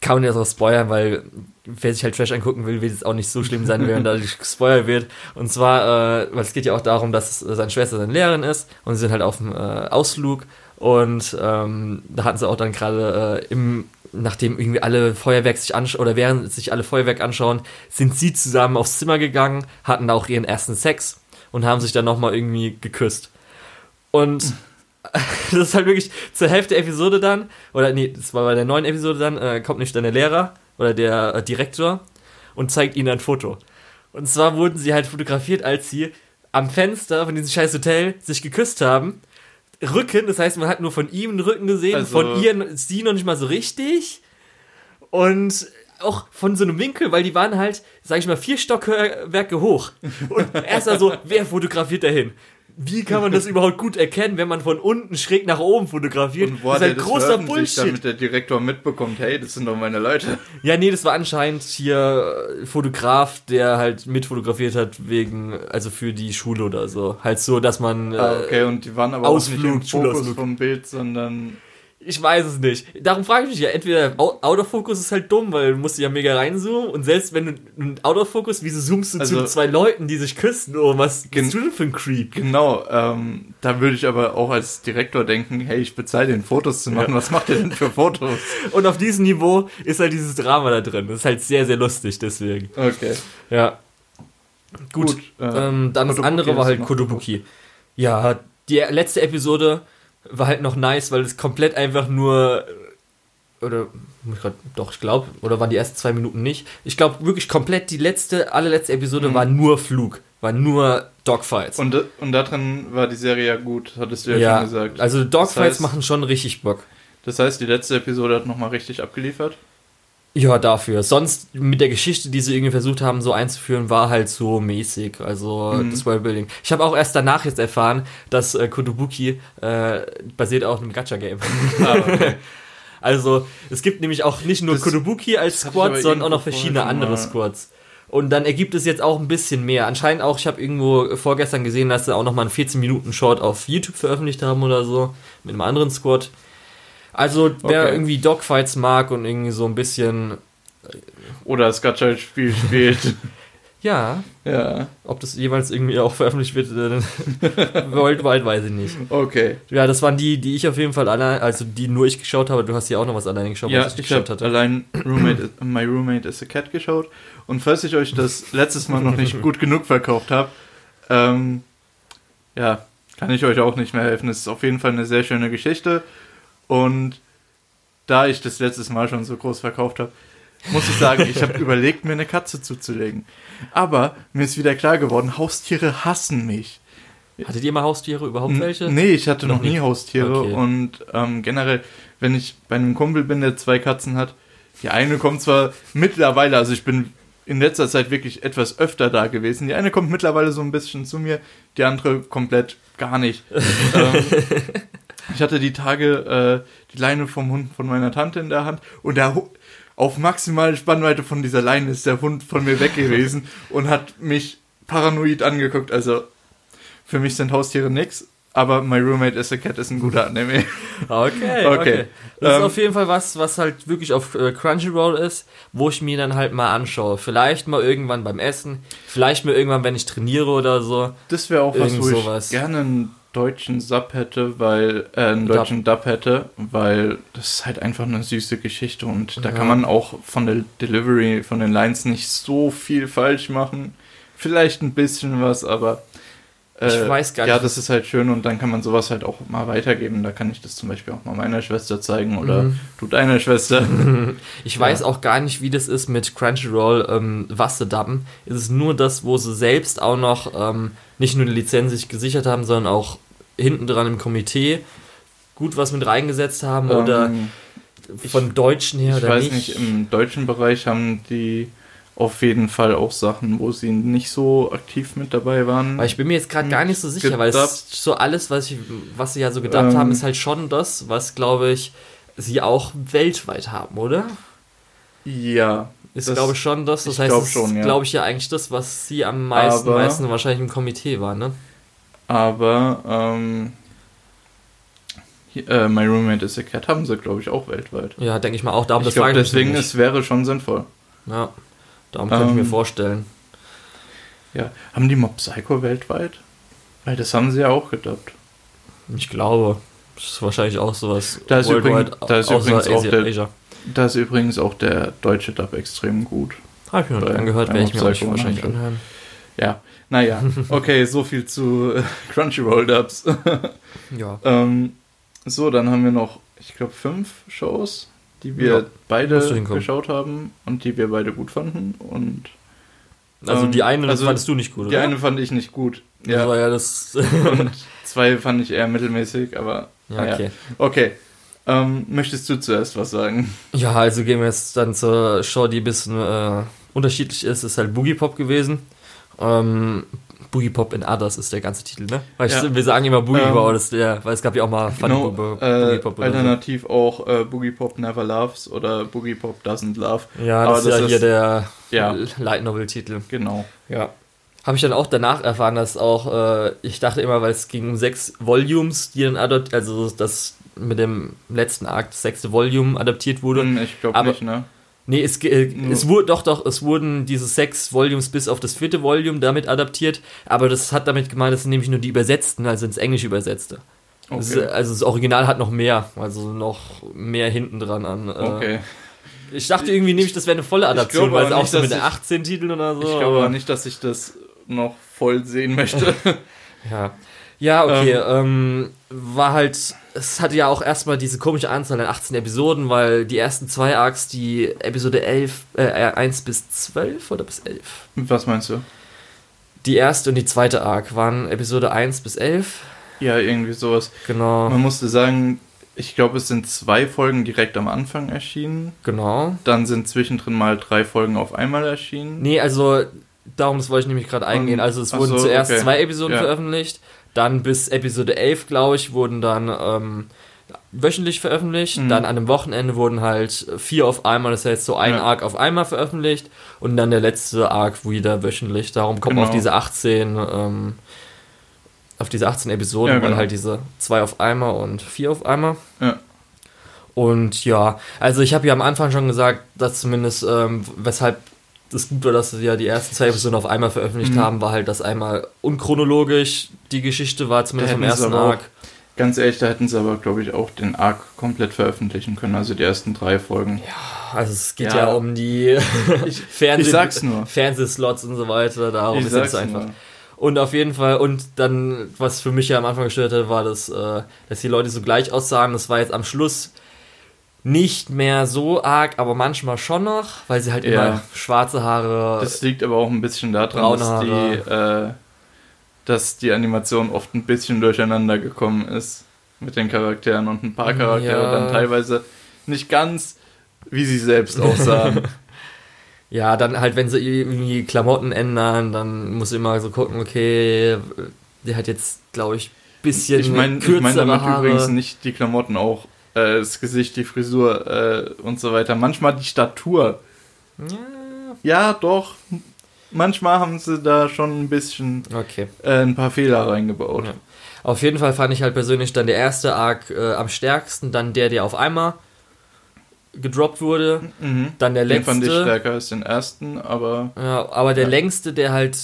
Speaker 1: kann man jetzt auch spoilern, weil wer sich halt Trash angucken will, wird es auch nicht so schlimm sein, wenn dadurch gespoilert wird. Und zwar, äh, weil es geht ja auch darum, dass seine Schwester seine Lehrerin ist und sie sind halt auf dem äh, Ausflug und ähm, da hatten sie auch dann gerade äh, im nachdem irgendwie alle Feuerwerk sich anschauen, oder während sich alle Feuerwerk anschauen, sind sie zusammen aufs Zimmer gegangen, hatten auch ihren ersten Sex und haben sich dann nochmal irgendwie geküsst. Und das ist halt wirklich zur Hälfte der Episode dann, oder nee, das war bei der neuen Episode dann, äh, kommt nicht dann der Lehrer oder der äh, Direktor und zeigt ihnen ein Foto. Und zwar wurden sie halt fotografiert, als sie am Fenster von diesem scheiß Hotel sich geküsst haben. Rücken, das heißt, man hat nur von ihm den Rücken gesehen,
Speaker 2: Also-
Speaker 1: von ihr sie noch nicht mal so richtig. Und auch von so einem Winkel, weil die waren halt, sag ich mal, vier Stockwerke hoch. Und erst also, wer fotografiert dahin? Wie kann man das überhaupt gut erkennen, wenn man von unten schräg nach oben fotografiert?
Speaker 2: Und wo
Speaker 1: das ist ein
Speaker 2: das
Speaker 1: großer Bullshit.
Speaker 2: damit der Direktor mitbekommt, hey, das sind doch meine Leute.
Speaker 1: Ja, nee, das war anscheinend hier äh, Fotograf, der halt mitfotografiert hat wegen, also für die Schule oder so. Halt so, dass man. Äh,
Speaker 2: Ah, okay, und die waren aber
Speaker 1: Ausflug,
Speaker 2: auch nicht im Fokus vom Bild, sondern
Speaker 1: Ich weiß es nicht. Darum frage ich mich ja, entweder Au- Autofokus ist halt dumm, weil du musst ja mega reinzoomen und selbst wenn du einen Autofokus, wieso zoomst du zu
Speaker 2: Also-
Speaker 1: zwei Leuten, die sich küssen? Oh, was bist du denn für ein Creep?
Speaker 2: genau, ähm, da würde ich aber auch als Direktor denken, hey, ich bezahle den Fotos zu machen, was macht ihr denn für Fotos?
Speaker 1: Und auf diesem Niveau ist halt dieses Drama da drin. Das ist halt sehr, sehr lustig, deswegen.
Speaker 2: Okay.
Speaker 1: Ja. Gut.
Speaker 2: Gut, äh,
Speaker 1: ähm, dann das
Speaker 2: Kotobuki
Speaker 1: andere war halt Kodobuki. Ja, die letzte Episode war halt noch nice, weil es komplett einfach nur oder muss ich grad, doch, ich glaube, oder waren die ersten zwei Minuten nicht. Ich glaube wirklich komplett die letzte, allerletzte Episode
Speaker 2: Mhm.
Speaker 1: war nur Flug, war nur Dogfights.
Speaker 2: Und, und da drin war die Serie ja gut, hattest du ja,
Speaker 1: ja,
Speaker 2: schon gesagt.
Speaker 1: also Dogfights
Speaker 2: Das heißt-
Speaker 1: machen schon richtig Bock.
Speaker 2: Das heißt, die letzte Episode hat nochmal richtig abgeliefert.
Speaker 1: Ja, dafür. Sonst mit der Geschichte, die sie irgendwie versucht haben, so einzuführen, war halt so mäßig. Also
Speaker 2: Mhm.
Speaker 1: das Worldbuilding. Ich habe auch erst danach jetzt erfahren, dass äh, Kotobuki äh, basiert auf einem Gacha-Game.
Speaker 2: Ah, okay.
Speaker 1: Also es gibt nämlich auch nicht nur
Speaker 2: Das-
Speaker 1: Kotobuki als Squad, sondern auch noch verschiedene andere Squads. Und dann ergibt es jetzt auch ein bisschen mehr. Anscheinend auch, ich habe irgendwo vorgestern gesehen, dass sie auch noch mal einen 14-Minuten-Short auf YouTube veröffentlicht haben oder so, mit einem anderen Squad. Also wer
Speaker 2: Okay.
Speaker 1: irgendwie Dogfights mag und irgendwie so ein bisschen,
Speaker 2: Oder das Gacha-Spiel spielt.
Speaker 1: ja,
Speaker 2: ja,
Speaker 1: ob das jeweils irgendwie auch veröffentlicht wird, äh, worldwide weiß ich nicht.
Speaker 2: okay.
Speaker 1: Ja, das waren die, die ich auf jeden Fall allein, also die nur ich geschaut habe. Du hast ja auch noch was alleine geschaut,
Speaker 2: Ja,
Speaker 1: was
Speaker 2: ich
Speaker 1: geschaut
Speaker 2: habe allein Roommate, My Roommate is a Cat geschaut. Und falls ich euch das letztes Mal noch nicht gut genug verkauft habe, ähm, ja, kann ich euch auch nicht mehr helfen. Es ist auf jeden Fall eine sehr schöne Geschichte. Und da ich das letztes Mal schon so groß verkauft habe, muss ich sagen, ich habe überlegt, mir eine Katze zuzulegen. Aber mir ist wieder klar geworden, Haustiere hassen mich.
Speaker 1: Hattet ihr mal Haustiere, überhaupt welche?
Speaker 2: Nee, ich hatte noch,
Speaker 1: Noch
Speaker 2: nie
Speaker 1: nicht.
Speaker 2: Haustiere
Speaker 1: Okay.
Speaker 2: und ähm, generell, wenn ich bei einem Kumpel bin, der zwei Katzen hat, die eine kommt zwar mittlerweile, also ich bin in letzter Zeit wirklich etwas öfter da gewesen, die eine kommt mittlerweile so ein bisschen zu mir, die andere komplett gar nicht. ähm, ich hatte die Tage äh, die Leine vom Hund von meiner Tante in der Hand und der Hu- auf maximale Spannweite von dieser Leine ist der Hund von mir weg gewesen und hat mich paranoid angeguckt. Also für mich sind Haustiere nix, aber My Roommate is a Cat ist ein guter Anime.
Speaker 1: Okay, okay.
Speaker 2: Okay.
Speaker 1: Das ist
Speaker 2: Ähm,
Speaker 1: auf jeden Fall was, was halt wirklich auf äh, Crunchyroll ist, wo ich mir dann halt mal anschaue. Vielleicht mal irgendwann beim Essen, vielleicht mal irgendwann, wenn ich trainiere oder so.
Speaker 2: Das wäre auch was,
Speaker 1: Irgend
Speaker 2: wo
Speaker 1: sowas.
Speaker 2: ich gerne einen deutschen Sub hätte, weil äh, einen deutschen Dub hätte, weil das ist halt einfach eine süße Geschichte und da
Speaker 1: Ja.
Speaker 2: kann man auch von der Delivery, von den Lines nicht so viel falsch machen. Vielleicht ein bisschen was, aber
Speaker 1: Ich weiß gar
Speaker 2: ja,
Speaker 1: nicht.
Speaker 2: das ist halt schön und dann kann man sowas halt auch mal weitergeben. Da kann ich das zum Beispiel auch mal meiner Schwester zeigen oder
Speaker 1: Mhm.
Speaker 2: du deiner Schwester.
Speaker 1: Ich
Speaker 2: Ja.
Speaker 1: weiß auch gar nicht, wie das ist mit Crunchyroll, ähm, was sie dubben. Ist es nur das, wo sie selbst auch noch ähm, nicht nur eine Lizenz sich gesichert haben, sondern auch hinten dran im Komitee gut was mit reingesetzt haben oder
Speaker 2: Ähm,
Speaker 1: von Deutschen her
Speaker 2: Ich
Speaker 1: oder
Speaker 2: weiß
Speaker 1: nicht.
Speaker 2: nicht, im deutschen Bereich haben die auf jeden Fall auch Sachen, wo sie nicht so aktiv mit dabei waren.
Speaker 1: Weil ich bin mir jetzt gerade gar nicht so sicher, weil es so alles, was, ich, was sie ja so gedacht
Speaker 2: Ähm.
Speaker 1: haben, ist halt schon das, was, glaube ich, sie auch weltweit haben, oder?
Speaker 2: ja,
Speaker 1: Ist, glaube ich, schon das. Das
Speaker 2: ich
Speaker 1: heißt,
Speaker 2: glaub schon,
Speaker 1: ist,
Speaker 2: ja.
Speaker 1: glaube ich, ja eigentlich das, was sie am meisten,
Speaker 2: Aber-
Speaker 1: meisten wahrscheinlich im Komitee waren, ne?
Speaker 2: aber ähm, hier, äh, My Roommate is a Cat haben sie, glaube ich, auch weltweit.
Speaker 1: Ja, denke ich mal auch. Darum
Speaker 2: ich glaube, deswegen es wäre schon sinnvoll.
Speaker 1: Ja, darum könnte ich mir
Speaker 2: Ähm,
Speaker 1: vorstellen.
Speaker 2: Ja, haben die Mob Psycho weltweit? Weil das haben sie ja auch gedubbt.
Speaker 1: Ich glaube, das ist wahrscheinlich auch sowas.
Speaker 2: Da ist übrigens- da ist übrigens auch
Speaker 1: Asia,
Speaker 2: der-
Speaker 1: Asia.
Speaker 2: Da ist übrigens auch der deutsche Dub extrem gut.
Speaker 1: Habe ich mir noch nicht angehört, werde ich mir euch wahrscheinlich anhören.
Speaker 2: Ja, naja, okay, so viel zu äh, Crunchyroll Dubs.
Speaker 1: Ja.
Speaker 2: Ähm, so, dann haben wir noch, ich glaube, fünf Shows, die wir
Speaker 1: Ja,
Speaker 2: beide geschaut haben und die wir beide gut fanden. Und
Speaker 1: Also
Speaker 2: Ähm,
Speaker 1: die eine
Speaker 2: also
Speaker 1: fandest du nicht gut,
Speaker 2: die
Speaker 1: oder?
Speaker 2: eine fand ich nicht gut.
Speaker 1: Das
Speaker 2: Ja.
Speaker 1: war ja das.
Speaker 2: Und zwei fand ich eher mittelmäßig, aber
Speaker 1: ja, okay.
Speaker 2: Okay. Ähm, möchtest du zuerst was sagen?
Speaker 1: Ja, also gehen wir jetzt dann zur Show, die ein bisschen äh, unterschiedlich ist. Ist halt Boogie Pop gewesen. Ähm, Boogie Pop in Others ist der ganze Titel, ne? Weil
Speaker 2: Ja.
Speaker 1: ich, wir sagen immer Boogie
Speaker 2: Ähm,
Speaker 1: Pop, das ist der, weil es gab ja auch mal Funny
Speaker 2: Genau,
Speaker 1: Bo-
Speaker 2: äh,
Speaker 1: Boogie Pop oder
Speaker 2: alternativ auch äh, Boogie Pop Never Loves oder Boogie Pop Doesn't Love.
Speaker 1: so. Ja,
Speaker 2: aber
Speaker 1: das ist ja
Speaker 2: das
Speaker 1: hier der
Speaker 2: ja.
Speaker 1: Light Novel Titel.
Speaker 2: Genau.
Speaker 1: Ja. Habe ich dann auch danach erfahren, dass auch, äh, ich dachte immer, weil es ging um sechs Volumes, die dann adaptiert, also das mit dem letzten Akt, das sechste Volume adaptiert wurde.
Speaker 2: Hm, Ich glaube nicht, ne?
Speaker 1: Nee, es, äh,
Speaker 2: Nur-
Speaker 1: es wurde doch, doch, es wurden diese sechs Volumes bis auf das vierte Volume damit adaptiert, aber das hat damit gemeint, das sind nämlich nur die übersetzten, also ins Englische übersetzte. Das ist,
Speaker 2: Okay.
Speaker 1: also das Original hat noch mehr, also noch mehr hinten dran an. Äh,
Speaker 2: Okay.
Speaker 1: Ich dachte irgendwie nämlich, das wäre eine volle Adaption, weil es auch
Speaker 2: nicht,
Speaker 1: so mit den
Speaker 2: ich-
Speaker 1: 18 Titeln oder so.
Speaker 2: Ich glaube
Speaker 1: aber-
Speaker 2: aber nicht, dass ich das noch voll sehen möchte.
Speaker 1: Ja. Ja, okay. Ähm, war halt, es hatte ja auch erstmal diese komische Anzahl an 18 Episoden, weil die ersten zwei Arcs, die Episode 11, äh, 1 bis 12 oder bis 11?
Speaker 2: Was meinst du?
Speaker 1: Die erste und die zweite Arc waren Episode 1 bis 11.
Speaker 2: Ja, irgendwie sowas.
Speaker 1: Genau,
Speaker 2: Man musste sagen, ich glaube, es sind zwei Folgen direkt am Anfang erschienen.
Speaker 1: genau.
Speaker 2: Dann sind zwischendrin mal drei Folgen auf einmal erschienen.
Speaker 1: Nee, also darum, das wollte ich nämlich gerade eingehen. Also es wurden
Speaker 2: so,
Speaker 1: zuerst
Speaker 2: okay.
Speaker 1: zwei Episoden
Speaker 2: Ja.
Speaker 1: veröffentlicht, dann bis Episode 11, glaube ich, wurden dann ähm, wöchentlich veröffentlicht.
Speaker 2: Mhm.
Speaker 1: Dann an einem Wochenende wurden halt vier auf einmal, das heißt so ein
Speaker 2: Ja.
Speaker 1: Arc auf einmal veröffentlicht und dann der letzte Arc wieder wöchentlich. Darum kommt man auf
Speaker 2: Genau.
Speaker 1: diese 18, ähm, auf diese 18 Episoden,
Speaker 2: Ja,
Speaker 1: weil
Speaker 2: genau.
Speaker 1: halt diese zwei auf einmal und vier auf einmal.
Speaker 2: Ja.
Speaker 1: Und ja, also ich habe ja am Anfang schon gesagt, dass zumindest, ähm, weshalb das gut war, dass sie ja die ersten zwei Episoden auf einmal veröffentlicht
Speaker 2: Mhm.
Speaker 1: haben, war halt, dass einmal unchronologisch die Geschichte war, zumindest im ersten
Speaker 2: auch-
Speaker 1: Arc.
Speaker 2: Ganz ehrlich, da hätten sie aber, glaube ich, auch den Arc komplett veröffentlichen können, also die ersten drei Folgen.
Speaker 1: Also es geht ja,
Speaker 2: Ja.
Speaker 1: um die Fernseh. Fernsehslots und so weiter, darum ist es einfach.
Speaker 2: nur.
Speaker 1: Und auf jeden Fall, und dann, was für mich ja am Anfang gestört hat, war, dass, äh, dass die Leute so gleich aussahen. Das war jetzt am Schluss nicht mehr so arg, aber manchmal schon noch, weil sie halt
Speaker 2: Ja.
Speaker 1: immer schwarze Haare.
Speaker 2: Das liegt aber auch ein bisschen daran, dass die, äh, dass die Animation oft ein bisschen durcheinander gekommen ist mit den Charakteren und ein paar Charaktere
Speaker 1: Ja.
Speaker 2: dann teilweise nicht ganz wie sie selbst aussahen.
Speaker 1: Ja, dann halt, wenn sie irgendwie Klamotten ändern, dann muss ich immer so gucken, okay, der hat jetzt, glaube ich, bisschen
Speaker 2: ich meine ich
Speaker 1: kürzere
Speaker 2: mein damit
Speaker 1: Haare.
Speaker 2: übrigens nicht die Klamotten auch, äh, das Gesicht, die Frisur äh, und so weiter. Manchmal die Statur.
Speaker 1: Ja,
Speaker 2: Ja, doch. Manchmal haben sie da schon ein bisschen
Speaker 1: okay.
Speaker 2: äh, ein paar Fehler reingebaut.
Speaker 1: Ja. Auf jeden Fall fand ich halt persönlich dann der erste Arc äh, am stärksten, dann der, der auf einmal gedroppt wurde,
Speaker 2: Mhm.
Speaker 1: dann der
Speaker 2: Den fand ich
Speaker 1: letzte.
Speaker 2: stärker als den ersten, aber
Speaker 1: Ja, aber der
Speaker 2: Ja.
Speaker 1: längste, der halt,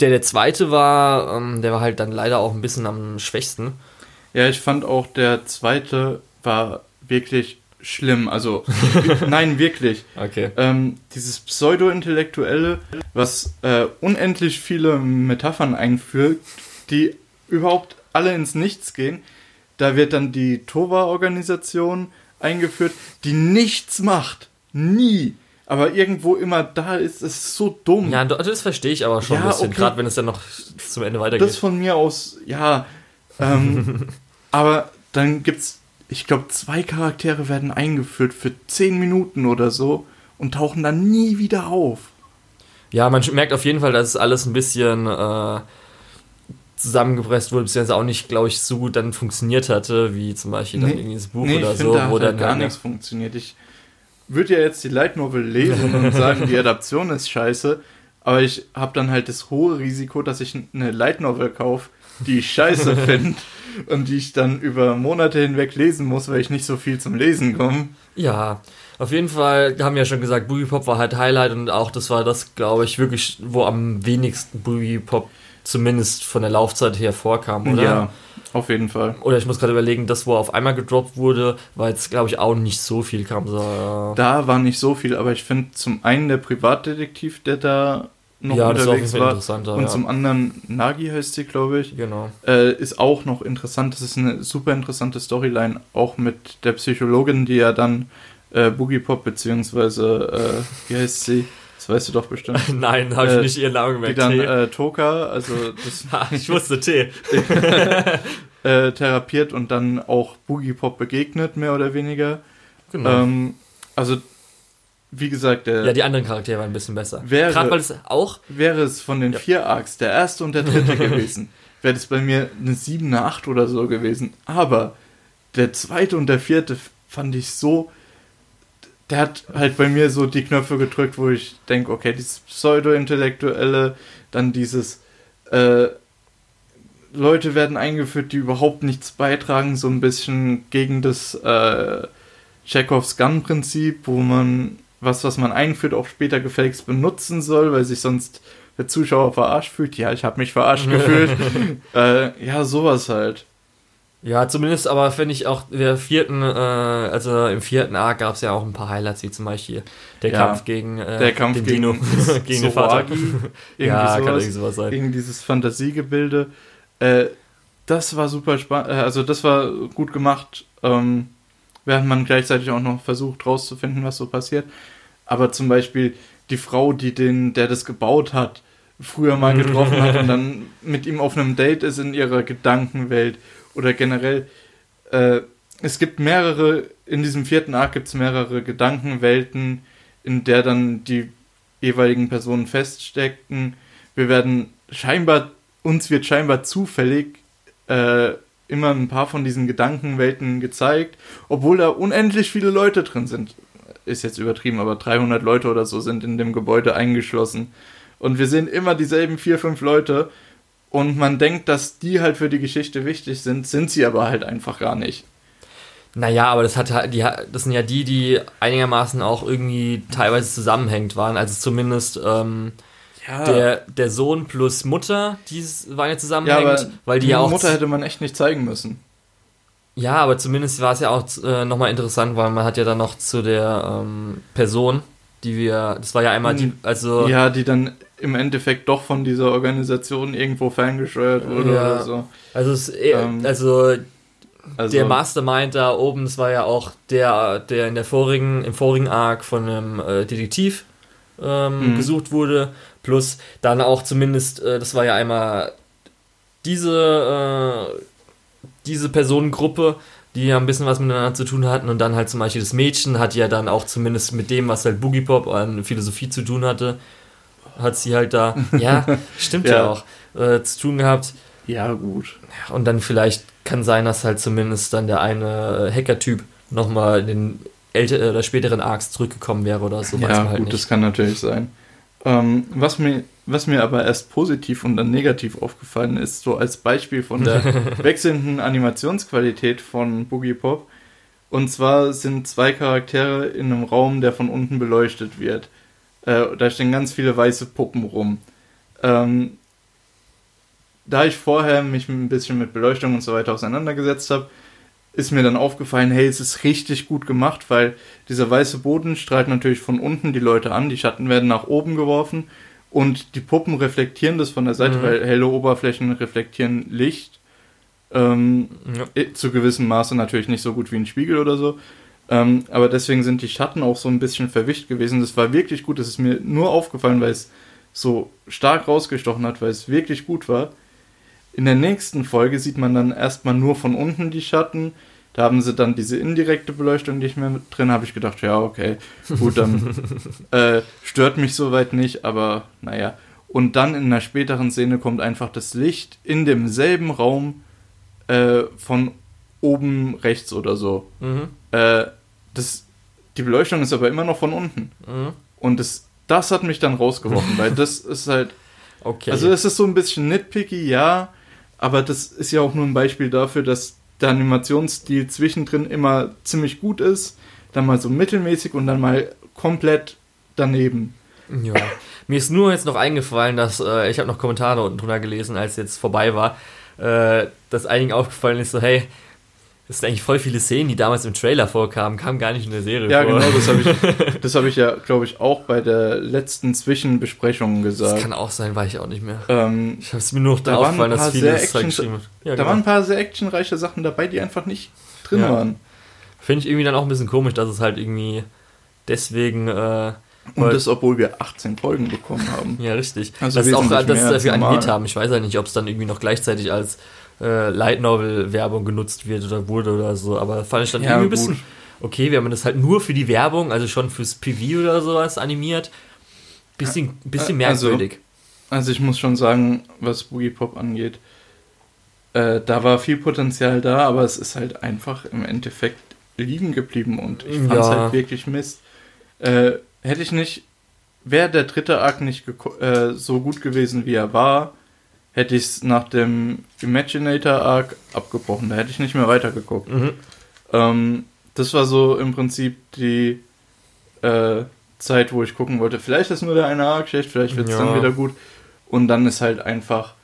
Speaker 1: der der zweite war, ähm, der war halt dann leider auch ein bisschen am schwächsten.
Speaker 2: Ja, ich fand auch der zweite war wirklich schlimm. Also, nein, wirklich.
Speaker 1: Okay.
Speaker 2: Ähm, dieses Pseudo-Intellektuelle, was äh, unendlich viele Metaphern einführt, die überhaupt alle ins Nichts gehen. Da wird dann die Tova-Organisation eingeführt, die nichts macht. Nie. Aber irgendwo immer da ist. Es ist so dumm.
Speaker 1: Ja, das verstehe ich aber schon
Speaker 2: Ja,
Speaker 1: ein bisschen,
Speaker 2: okay.
Speaker 1: gerade wenn es dann noch zum Ende weitergeht.
Speaker 2: Das von mir aus, ja. Ähm, aber dann gibt's, ich glaube, zwei Charaktere werden eingeführt für 10 Minuten oder so und tauchen dann nie wieder auf.
Speaker 1: Ja, man merkt auf jeden Fall, dass es alles ein bisschen äh, zusammengepresst wurde, beziehungsweise auch nicht, glaube ich, so gut dann funktioniert hatte, wie zum Beispiel dann
Speaker 2: Nee.
Speaker 1: irgendwie das Buch
Speaker 2: Nee,
Speaker 1: oder so,
Speaker 2: finde, da
Speaker 1: wo
Speaker 2: hat
Speaker 1: dann
Speaker 2: halt gar
Speaker 1: halt
Speaker 2: nichts funktioniert. Ich würde ja jetzt die Light Novel lesen und sagen, die Adaption ist scheiße, aber ich habe dann halt das hohe Risiko, dass ich eine Light Novel kaufe, die ich scheiße finde und die ich dann über Monate hinweg lesen muss, weil ich nicht so viel zum Lesen komme.
Speaker 1: Ja, auf jeden Fall haben wir ja schon gesagt, Boogie Pop war halt Highlight und auch das war das, glaube ich, wirklich, wo am wenigsten Boogie Pop zumindest von der Laufzeit her vorkam, oder?
Speaker 2: Ja, auf jeden Fall.
Speaker 1: Oder ich muss gerade überlegen, das, wo auf einmal gedroppt wurde, war jetzt, glaube ich, auch nicht so viel kam. So, ja.
Speaker 2: Da war nicht so viel, aber ich finde zum einen der Privatdetektiv, der da noch
Speaker 1: ja,
Speaker 2: unterwegs war, und
Speaker 1: ja.
Speaker 2: zum anderen Nagi heißt sie, glaube ich,
Speaker 1: genau.
Speaker 2: äh, ist auch noch interessant. Das ist eine super interessante Storyline, auch mit der Psychologin, die ja dann äh, Boogie Pop, beziehungsweise, äh, wie heißt sie? Das weißt du doch bestimmt.
Speaker 1: Nein, habe ich
Speaker 2: Äh,
Speaker 1: nicht ihren Namen
Speaker 2: Die
Speaker 1: gemerkt.
Speaker 2: dann
Speaker 1: Tee.
Speaker 2: äh, Toka, also das,
Speaker 1: Ha, ich wusste Tee.
Speaker 2: äh, therapiert und dann auch Boogie Pop begegnet, mehr oder weniger.
Speaker 1: Genau.
Speaker 2: Ähm, also, wie gesagt, der
Speaker 1: ja, die anderen Charaktere waren ein bisschen besser.
Speaker 2: Wäre-
Speaker 1: Gerade weil es auch.
Speaker 2: wäre es von den
Speaker 1: Ja.
Speaker 2: vier Arcs der erste und der dritte gewesen, wäre das bei mir eine 7, eine 8 oder so gewesen. Aber der zweite und der vierte fand ich so. Der hat halt bei mir so die Knöpfe gedrückt, wo ich denke, okay, dieses Pseudo-Intellektuelle, dann dieses äh, Leute werden eingeführt, die überhaupt nichts beitragen, so ein bisschen gegen das äh, Chekhovs Gun-Prinzip, wo man was, was man einführt, auch später gefälligst benutzen soll, weil sich sonst der Zuschauer verarscht fühlt. Ja, ich habe mich verarscht gefühlt. äh, ja, sowas halt.
Speaker 1: Ja, zumindest aber finde ich auch der vierten, äh, also im vierten Arc gab es ja auch ein paar Highlights, wie zum Beispiel der
Speaker 2: Ja,
Speaker 1: Kampf gegen äh,
Speaker 2: Der Kampf
Speaker 1: den
Speaker 2: gegen,
Speaker 1: Dino, gegen den Vater. Ja, kann
Speaker 2: sowas,
Speaker 1: irgendwie sowas sein.
Speaker 2: gegen dieses Fantasiegebilde. Äh, das war super spannend, also das war gut gemacht, ähm, während man gleichzeitig auch noch versucht rauszufinden, was so passiert. Aber zum Beispiel die Frau, die den, der das gebaut hat, früher mal getroffen hat und dann mit ihm auf einem Date ist in ihrer Gedankenwelt oder generell. Äh, es gibt mehrere, in diesem vierten Arc gibt es mehrere Gedankenwelten, in der dann die jeweiligen Personen feststecken. Wir werden scheinbar, uns wird scheinbar zufällig äh, immer ein paar von diesen Gedankenwelten gezeigt, obwohl da unendlich viele Leute drin sind. Ist jetzt übertrieben, aber 300 Leute oder so sind in dem Gebäude eingeschlossen. Und wir sehen immer dieselben vier, fünf Leute. Und man denkt, dass die halt für die Geschichte wichtig sind, sind sie aber halt einfach gar nicht.
Speaker 1: Naja, aber das hat halt, die, das sind ja die, die einigermaßen auch irgendwie teilweise zusammenhängend waren. Also zumindest ähm,
Speaker 2: Ja,
Speaker 1: der, der Sohn plus Mutter, die waren ja
Speaker 2: ja
Speaker 1: zusammenhängend,
Speaker 2: aber
Speaker 1: weil die
Speaker 2: die
Speaker 1: ja auch.
Speaker 2: Mutter hätte man echt nicht zeigen müssen.
Speaker 1: Ja, aber zumindest war es ja auch äh, nochmal interessant, weil man hat ja dann noch zu der ähm, Person, die wir, das war ja einmal die, also
Speaker 2: Ja, die dann im Endeffekt doch von dieser Organisation irgendwo ferngesteuert wurde
Speaker 1: Ja.
Speaker 2: oder so.
Speaker 1: also, es, äh,
Speaker 2: Ähm,
Speaker 1: also
Speaker 2: Also,
Speaker 1: der Mastermind da oben, das war ja auch der, der in der vorigen, im vorigen Arc von einem äh, Detektiv ähm,
Speaker 2: Mhm.
Speaker 1: gesucht wurde, plus dann auch zumindest, äh, das war ja einmal diese, äh, diese Personengruppe, die ja ein bisschen was miteinander zu tun hatten und dann halt zum Beispiel das Mädchen hat ja dann auch zumindest mit dem, was halt Boogie Pop an Philosophie zu tun hatte, hat sie halt da, ja, stimmt ja,
Speaker 2: Ja.
Speaker 1: auch, äh, zu tun gehabt.
Speaker 2: Ja, gut.
Speaker 1: Und dann vielleicht kann sein, dass halt zumindest dann der eine Hacker-Typ nochmal in den älteren oder späteren Arcs zurückgekommen wäre oder so, weiß
Speaker 2: ja,
Speaker 1: man halt
Speaker 2: gut,
Speaker 1: nicht.
Speaker 2: das kann natürlich sein. Ähm, was, mir, was mir aber erst positiv und dann negativ aufgefallen ist, so als Beispiel von der wechselnden Animationsqualität von Boogie Pop. Und zwar sind zwei Charaktere in einem Raum, der von unten beleuchtet wird. Äh, da stehen ganz viele weiße Puppen rum. Ähm, da ich vorher mich ein bisschen mit Beleuchtung und so weiter auseinandergesetzt habe, ist mir dann aufgefallen, hey, es ist richtig gut gemacht, weil dieser weiße Boden strahlt natürlich von unten die Leute an, die Schatten werden nach oben geworfen und die Puppen reflektieren das von der Seite,
Speaker 1: Mhm.
Speaker 2: weil helle Oberflächen reflektieren Licht. Ähm,
Speaker 1: Ja.
Speaker 2: zu gewissem Maße natürlich nicht so gut wie ein Spiegel oder so. Ähm, aber deswegen sind die Schatten auch so ein bisschen verwischt gewesen. Das war wirklich gut. Das ist mir nur aufgefallen, weil es so stark rausgestochen hat, weil es wirklich gut war. In der nächsten Folge sieht man dann erstmal nur von unten die Schatten. Da haben sie dann diese indirekte Beleuchtung nicht mehr mit drin. Habe ich gedacht, ja, okay, gut, dann äh, stört mich soweit nicht, aber naja. Und dann in einer späteren Szene kommt einfach das Licht in demselben Raum äh, von oben rechts oder so.
Speaker 1: Mhm.
Speaker 2: Äh, das, die Beleuchtung ist aber immer noch von unten.
Speaker 1: Mhm.
Speaker 2: Und das, das hat mich dann rausgeworfen, weil das ist halt
Speaker 1: Okay.
Speaker 2: also es ist so ein bisschen nitpicky, ja, aber das ist ja auch nur ein Beispiel dafür, dass der Animationsstil zwischendrin immer ziemlich gut ist, dann mal so mittelmäßig und dann mal komplett daneben.
Speaker 1: ja. Mir ist nur jetzt noch eingefallen, dass äh, ich habe noch Kommentare unten drunter gelesen, als jetzt vorbei war, äh, dass einigen aufgefallen ist, so hey, das sind eigentlich voll viele Szenen, die damals im Trailer vorkamen, kamen gar nicht in der Serie
Speaker 2: Ja,
Speaker 1: vor.
Speaker 2: genau, das habe ich, das hab ich ja, glaube ich, auch bei der letzten Zwischenbesprechung
Speaker 1: Das
Speaker 2: gesagt.
Speaker 1: kann auch sein, weiß ich auch nicht mehr.
Speaker 2: Ähm,
Speaker 1: Ich habe es mir nur noch
Speaker 2: Da
Speaker 1: aufgefallen, dass viele das halt
Speaker 2: Action-
Speaker 1: geschrieben. Ja,
Speaker 2: da
Speaker 1: genau.
Speaker 2: waren ein paar sehr actionreiche Sachen dabei, die einfach nicht drin
Speaker 1: Ja.
Speaker 2: waren.
Speaker 1: Finde ich irgendwie dann auch ein bisschen komisch, dass es halt irgendwie deswegen, äh,
Speaker 2: Und das, obwohl wir 18 Folgen bekommen haben.
Speaker 1: ja, richtig.
Speaker 2: Also
Speaker 1: das ist auch, dass sie dafür animiert haben. Ich weiß halt nicht, ob es dann irgendwie noch gleichzeitig als äh, Light Novel Werbung genutzt wird oder wurde oder so. Aber fand ich dann
Speaker 2: Ja,
Speaker 1: irgendwie ein bisschen okay, wenn man das halt nur für die Werbung, also schon fürs PV oder sowas animiert. Bisschen, bisschen
Speaker 2: Also,
Speaker 1: merkwürdig.
Speaker 2: Also ich muss schon sagen, was Boogie Pop angeht, äh, da war viel Potenzial da, aber es ist halt einfach im Endeffekt liegen geblieben und ich fand es
Speaker 1: Ja.
Speaker 2: halt wirklich Mist. Äh, hätte ich nicht, wäre der dritte Arc nicht äh, so gut gewesen, wie er war, hätte ich es nach dem Imaginator Arc abgebrochen. Da hätte ich nicht mehr weitergeguckt.
Speaker 1: Mhm.
Speaker 2: Ähm, das war so im Prinzip die äh, Zeit, wo ich gucken wollte. Vielleicht ist nur der eine Arc schlecht, vielleicht wird es
Speaker 1: Ja.
Speaker 2: dann wieder gut. Und dann ist halt einfach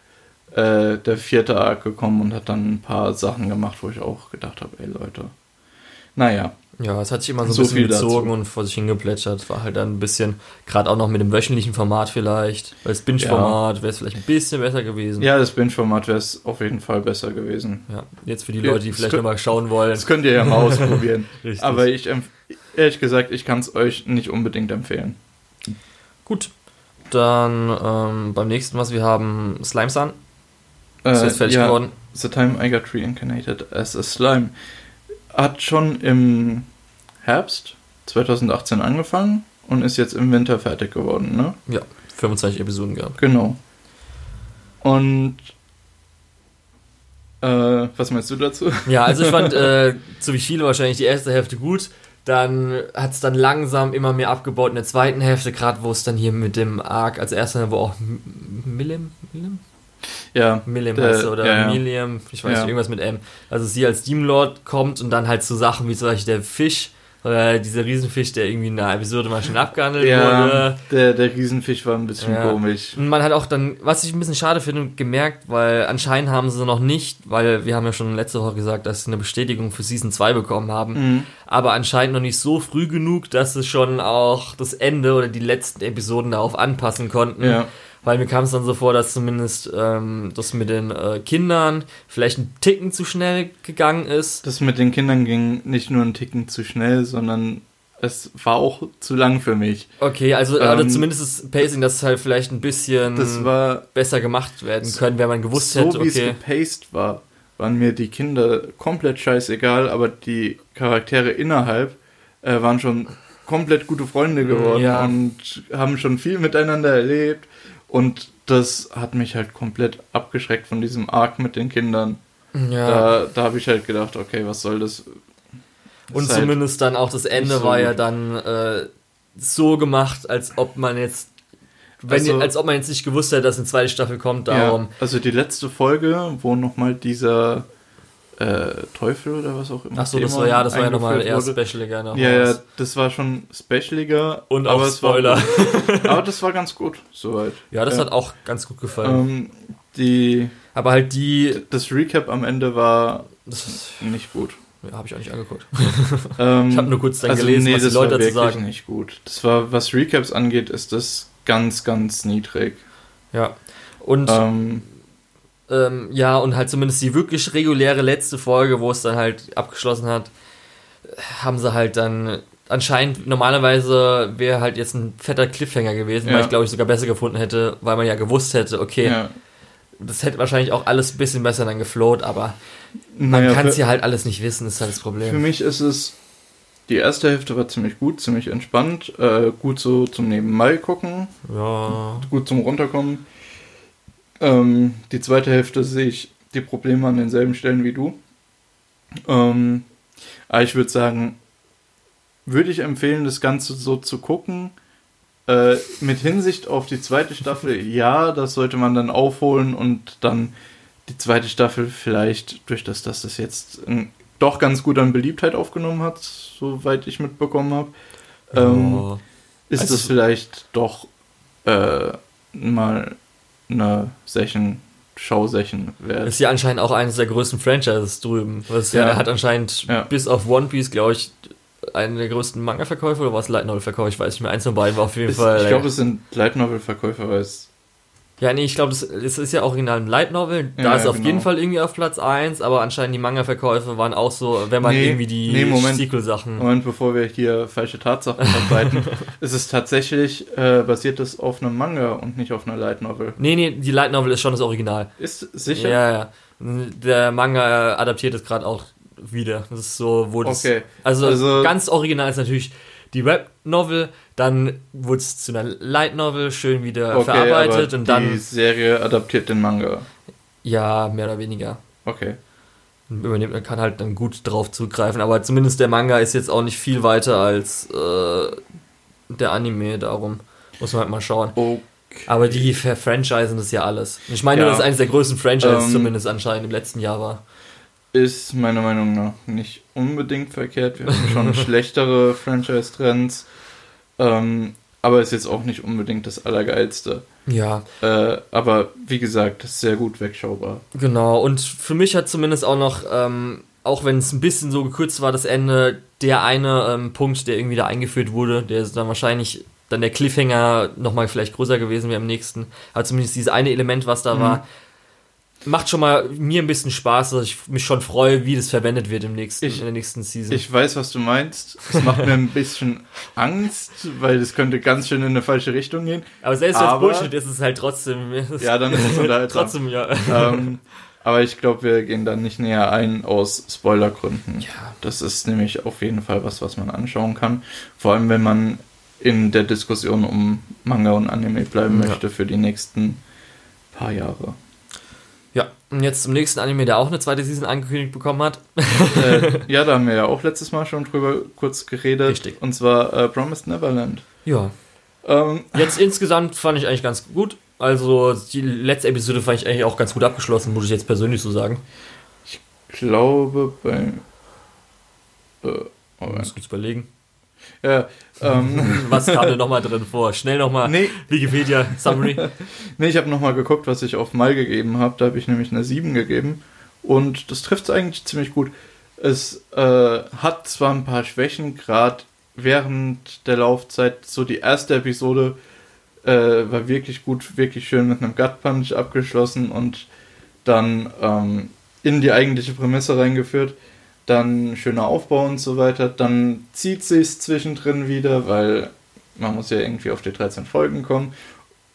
Speaker 2: äh, der vierte Arc gekommen und hat dann ein paar Sachen gemacht, wo ich auch gedacht habe, ey Leute. Naja,
Speaker 1: Ja, es hat sich immer so ein
Speaker 2: So
Speaker 1: bisschen
Speaker 2: viel
Speaker 1: gezogen
Speaker 2: dazu.
Speaker 1: und vor sich hingeplätschert. War halt dann ein bisschen, gerade auch noch mit dem wöchentlichen Format vielleicht, weil das Binge-Format wäre es vielleicht ein bisschen besser gewesen.
Speaker 2: ja, das Binge-Format wäre es auf jeden Fall besser gewesen.
Speaker 1: Ja, jetzt für die
Speaker 2: Ja,
Speaker 1: Leute, die
Speaker 2: das
Speaker 1: vielleicht nochmal schauen wollen.
Speaker 2: Das könnt ihr ja mal ausprobieren. Aber ich, ehrlich gesagt, ich kann es euch nicht unbedingt empfehlen.
Speaker 1: Gut. Dann ähm, beim nächsten, was wir haben, Slime Sun. Ist
Speaker 2: Äh,
Speaker 1: jetzt fertig
Speaker 2: ja,
Speaker 1: geworden.
Speaker 2: The Time I Got Reincarnated as a Slime hat schon im Herbst 2018 angefangen und ist jetzt im Winter fertig geworden, ne?
Speaker 1: Ja, 25 Episoden gehabt.
Speaker 2: Genau. Und äh, was meinst du dazu?
Speaker 1: Ja, also ich fand, äh, so wie viele wahrscheinlich, die erste Hälfte gut. Dann hat es dann langsam immer mehr abgebaut in der zweiten Hälfte, gerade wo es dann hier mit dem Arc als erster, wo auch Millim, Millim?
Speaker 2: Ja,
Speaker 1: Millim
Speaker 2: Der-
Speaker 1: heißt er, oder
Speaker 2: ja, ja.
Speaker 1: Milliam, ich weiß
Speaker 2: Ja.
Speaker 1: nicht, irgendwas mit M. Also sie als Demon Lord kommt und dann halt so Sachen wie zum Beispiel der Fisch, oder dieser Riesenfisch, der irgendwie in einer Episode mal schon abgehandelt
Speaker 2: ja
Speaker 1: wurde.
Speaker 2: der, der Riesenfisch war ein bisschen
Speaker 1: Ja.
Speaker 2: komisch.
Speaker 1: Und man hat auch dann, was ich ein bisschen schade finde, gemerkt, weil anscheinend haben sie noch nicht, weil wir haben ja schon letzte Woche gesagt, dass sie eine Bestätigung für Season 2 bekommen haben,
Speaker 2: Mhm.
Speaker 1: aber anscheinend noch nicht so früh genug, dass sie schon auch das Ende oder die letzten Episoden darauf anpassen konnten.
Speaker 2: Ja.
Speaker 1: Weil mir kam es dann so vor, dass zumindest ähm, das mit den äh, Kindern vielleicht ein Ticken zu schnell gegangen ist.
Speaker 2: Das mit den Kindern ging nicht nur einen Ticken zu schnell, sondern es war auch zu lang für mich.
Speaker 1: Okay, also
Speaker 2: Ähm,
Speaker 1: zumindest das Pacing, dass es halt vielleicht ein bisschen
Speaker 2: Das
Speaker 1: besser gemacht werden können, wenn man gewusst
Speaker 2: so,
Speaker 1: hätte,
Speaker 2: wie es
Speaker 1: okay.
Speaker 2: gepaced war, waren mir die Kinder komplett scheißegal, aber die Charaktere innerhalb äh, waren schon komplett gute Freunde geworden
Speaker 1: Ja.
Speaker 2: und haben schon viel miteinander erlebt. Und das hat mich halt komplett abgeschreckt von diesem Arc mit den Kindern.
Speaker 1: Ja.
Speaker 2: Da, da habe ich halt gedacht, okay, was soll das?
Speaker 1: Und
Speaker 2: ist halt-
Speaker 1: zumindest dann auch das Ende
Speaker 2: so
Speaker 1: war ja dann äh, so gemacht, als ob man jetzt, wenn,
Speaker 2: Also-
Speaker 1: als ob man jetzt nicht gewusst hätte, dass eine zweite Staffel kommt. Darum.
Speaker 2: Ja, also die letzte Folge, wo nochmal dieser äh, Teufel oder was auch immer.
Speaker 1: Ach so, das war ja, das war ja nochmal eher
Speaker 2: wurde.
Speaker 1: specialiger noch.
Speaker 2: Ja, ja, das war schon specialiger.
Speaker 1: Und
Speaker 2: aber
Speaker 1: auch
Speaker 2: es war-
Speaker 1: Spoiler.
Speaker 2: aber das war ganz gut, soweit.
Speaker 1: Ja, das
Speaker 2: Ja.
Speaker 1: hat auch ganz gut gefallen.
Speaker 2: Ähm, die,
Speaker 1: Aber halt die,
Speaker 2: das Recap am Ende war
Speaker 1: das
Speaker 2: nicht gut.
Speaker 1: ja, habe ich auch nicht angeguckt.
Speaker 2: Ähm,
Speaker 1: Ich habe nur kurz dann
Speaker 2: also
Speaker 1: gelesen,
Speaker 2: nee,
Speaker 1: was die
Speaker 2: das
Speaker 1: Leute
Speaker 2: war
Speaker 1: dazu sagen.
Speaker 2: nicht gut. Das war, was Recaps angeht, ist das ganz, ganz niedrig.
Speaker 1: Ja. Und
Speaker 2: Ähm,
Speaker 1: ähm, ja, und halt zumindest die wirklich reguläre letzte Folge, wo es dann halt abgeschlossen hat, haben sie halt dann anscheinend, normalerweise wäre halt jetzt ein fetter Cliffhanger gewesen,
Speaker 2: Ja.
Speaker 1: weil ich glaube ich sogar besser gefunden hätte, weil man ja gewusst hätte, okay,
Speaker 2: ja.
Speaker 1: das hätte wahrscheinlich auch alles ein bisschen besser dann geflowt, aber man
Speaker 2: Naja,
Speaker 1: kann es
Speaker 2: für-
Speaker 1: ja halt alles nicht wissen, ist halt das
Speaker 2: Für
Speaker 1: Problem.
Speaker 2: mich ist es, die erste Hälfte war ziemlich gut, ziemlich entspannt, äh, gut so zum Nebenbei gucken,
Speaker 1: Ja,
Speaker 2: gut zum Runterkommen. Ähm, die zweite Hälfte sehe ich die Probleme an denselben Stellen wie du. Ähm, aber ich würde sagen, würde ich empfehlen, das Ganze so zu gucken. Äh, mit Hinsicht auf die zweite Staffel, ja, das sollte man dann aufholen und dann die zweite Staffel vielleicht, durch das, dass das jetzt ähm, doch ganz gut an Beliebtheit aufgenommen hat, soweit ich mitbekommen habe, ähm,
Speaker 1: ja.
Speaker 2: ist
Speaker 1: Also-
Speaker 2: das vielleicht doch äh, mal eine Session, Show-Session wert.
Speaker 1: ist ja anscheinend auch eines der größten Franchises drüben. Das
Speaker 2: Ja.
Speaker 1: ja. hat anscheinend
Speaker 2: Ja.
Speaker 1: bis auf One Piece, glaube ich, einen der größten Manga-Verkäufe oder war es Light Novel-Verkäufe? Ich weiß nicht mehr. Eins von beiden war auf jeden
Speaker 2: Ist-
Speaker 1: Fall.
Speaker 2: ich glaube, es sind Light Novel-Verkäufer, weil es
Speaker 1: Ja, nee, ich glaube, das, das ist ja original ein Light Novel. Da
Speaker 2: Ja,
Speaker 1: ist
Speaker 2: ja,
Speaker 1: auf
Speaker 2: genau.
Speaker 1: jeden Fall irgendwie auf Platz 1, aber anscheinend die Manga-Verkäufe waren auch so, wenn man
Speaker 2: Nee,
Speaker 1: irgendwie die
Speaker 2: nee, Moment.
Speaker 1: Sequel-Sachen.
Speaker 2: Moment, bevor wir hier falsche Tatsachen verbreiten, ist es tatsächlich äh, basiert es auf einem Manga und nicht auf einer Light Novel.
Speaker 1: Nee, nee, die Light Novel ist schon das Original.
Speaker 2: Ist sicher?
Speaker 1: Ja, ja. Der Manga adaptiert es gerade auch wieder. Das ist so, wo das.
Speaker 2: Okay.
Speaker 1: Also,
Speaker 2: Also-
Speaker 1: ganz original ist natürlich die Web-Novel, dann wurde es zu einer Light Novel schön wieder
Speaker 2: Okay,
Speaker 1: verarbeitet und
Speaker 2: die
Speaker 1: dann.
Speaker 2: Serie adaptiert den Manga.
Speaker 1: Ja, mehr oder weniger.
Speaker 2: Okay.
Speaker 1: Übernimmt, man kann halt dann gut drauf zugreifen, aber zumindest der Manga ist jetzt auch nicht viel weiter als äh, der Anime, darum muss man halt mal schauen.
Speaker 2: Okay.
Speaker 1: Aber die ver- franchisen das ja alles. Ich meine,
Speaker 2: Ja.
Speaker 1: dass es eines der größten Franchises
Speaker 2: Ähm,
Speaker 1: zumindest anscheinend im letzten Jahr war.
Speaker 2: Ist meiner Meinung nach nicht unbedingt verkehrt. Wir haben schon schlechtere Franchise-Trends. Ähm, aber ist jetzt auch nicht unbedingt das Allergeilste.
Speaker 1: Ja,
Speaker 2: Äh, aber wie gesagt, ist sehr gut wegschaubar.
Speaker 1: Genau, und für mich hat zumindest auch noch, ähm, auch wenn es ein bisschen so gekürzt war, das Ende, der eine ähm, Punkt, der irgendwie da eingeführt wurde, der ist dann wahrscheinlich dann der Cliffhanger nochmal vielleicht größer gewesen wäre im nächsten. Aber zumindest dieses eine Element, was da
Speaker 2: Mhm.
Speaker 1: war, macht schon mal mir ein bisschen Spaß, dass ich mich schon freue, wie das verwendet wird im nächsten,
Speaker 2: Ich-
Speaker 1: in der nächsten Season.
Speaker 2: Ich weiß, was du meinst. Es macht mir ein bisschen Angst, weil das könnte ganz schön in eine falsche Richtung gehen.
Speaker 1: aber selbst wenn es Bullshit ist, ist es halt trotzdem.
Speaker 2: Ja, dann ist es unterhaltsam.
Speaker 1: trotzdem, ja.
Speaker 2: ähm, aber ich glaube, wir gehen da nicht näher ein aus Spoilergründen.
Speaker 1: Ja.
Speaker 2: Das ist nämlich auf jeden Fall was, was man anschauen kann. Vor allem, wenn man in der Diskussion um Manga und Anime bleiben
Speaker 1: Ja.
Speaker 2: möchte für die nächsten paar Jahre.
Speaker 1: Ja, und jetzt zum nächsten Anime, der auch eine zweite Season angekündigt bekommen hat.
Speaker 2: äh, ja, da haben wir ja auch letztes Mal schon drüber kurz geredet.
Speaker 1: Richtig.
Speaker 2: Und zwar äh, Promised Neverland.
Speaker 1: Ja,
Speaker 2: Ähm,
Speaker 1: Jetzt insgesamt fand ich eigentlich ganz gut. Also die letzte Episode fand ich eigentlich auch ganz gut abgeschlossen, muss ich jetzt persönlich so sagen.
Speaker 2: glaube bei. Äh,
Speaker 1: Ich muss
Speaker 2: Moment.
Speaker 1: kurz überlegen.
Speaker 2: Ja, ähm,
Speaker 1: Was kam denn nochmal drin vor? Schnell nochmal
Speaker 2: nee,
Speaker 1: Wikipedia Summary.
Speaker 2: nee, ich habe nochmal geguckt, was ich auf Mal gegeben habe. Da habe ich nämlich eine 7 gegeben. Und das trifft es eigentlich ziemlich gut. Es äh, hat zwar ein paar Schwächen, gerade während der Laufzeit. So die erste Episode äh, war wirklich gut, wirklich schön mit einem Gut Punch abgeschlossen und dann ähm, in die eigentliche Prämisse reingeführt. Dann schöner Aufbau und so weiter. Dann zieht sich zwischendrin wieder, weil man muss ja irgendwie auf die 13 Folgen kommen.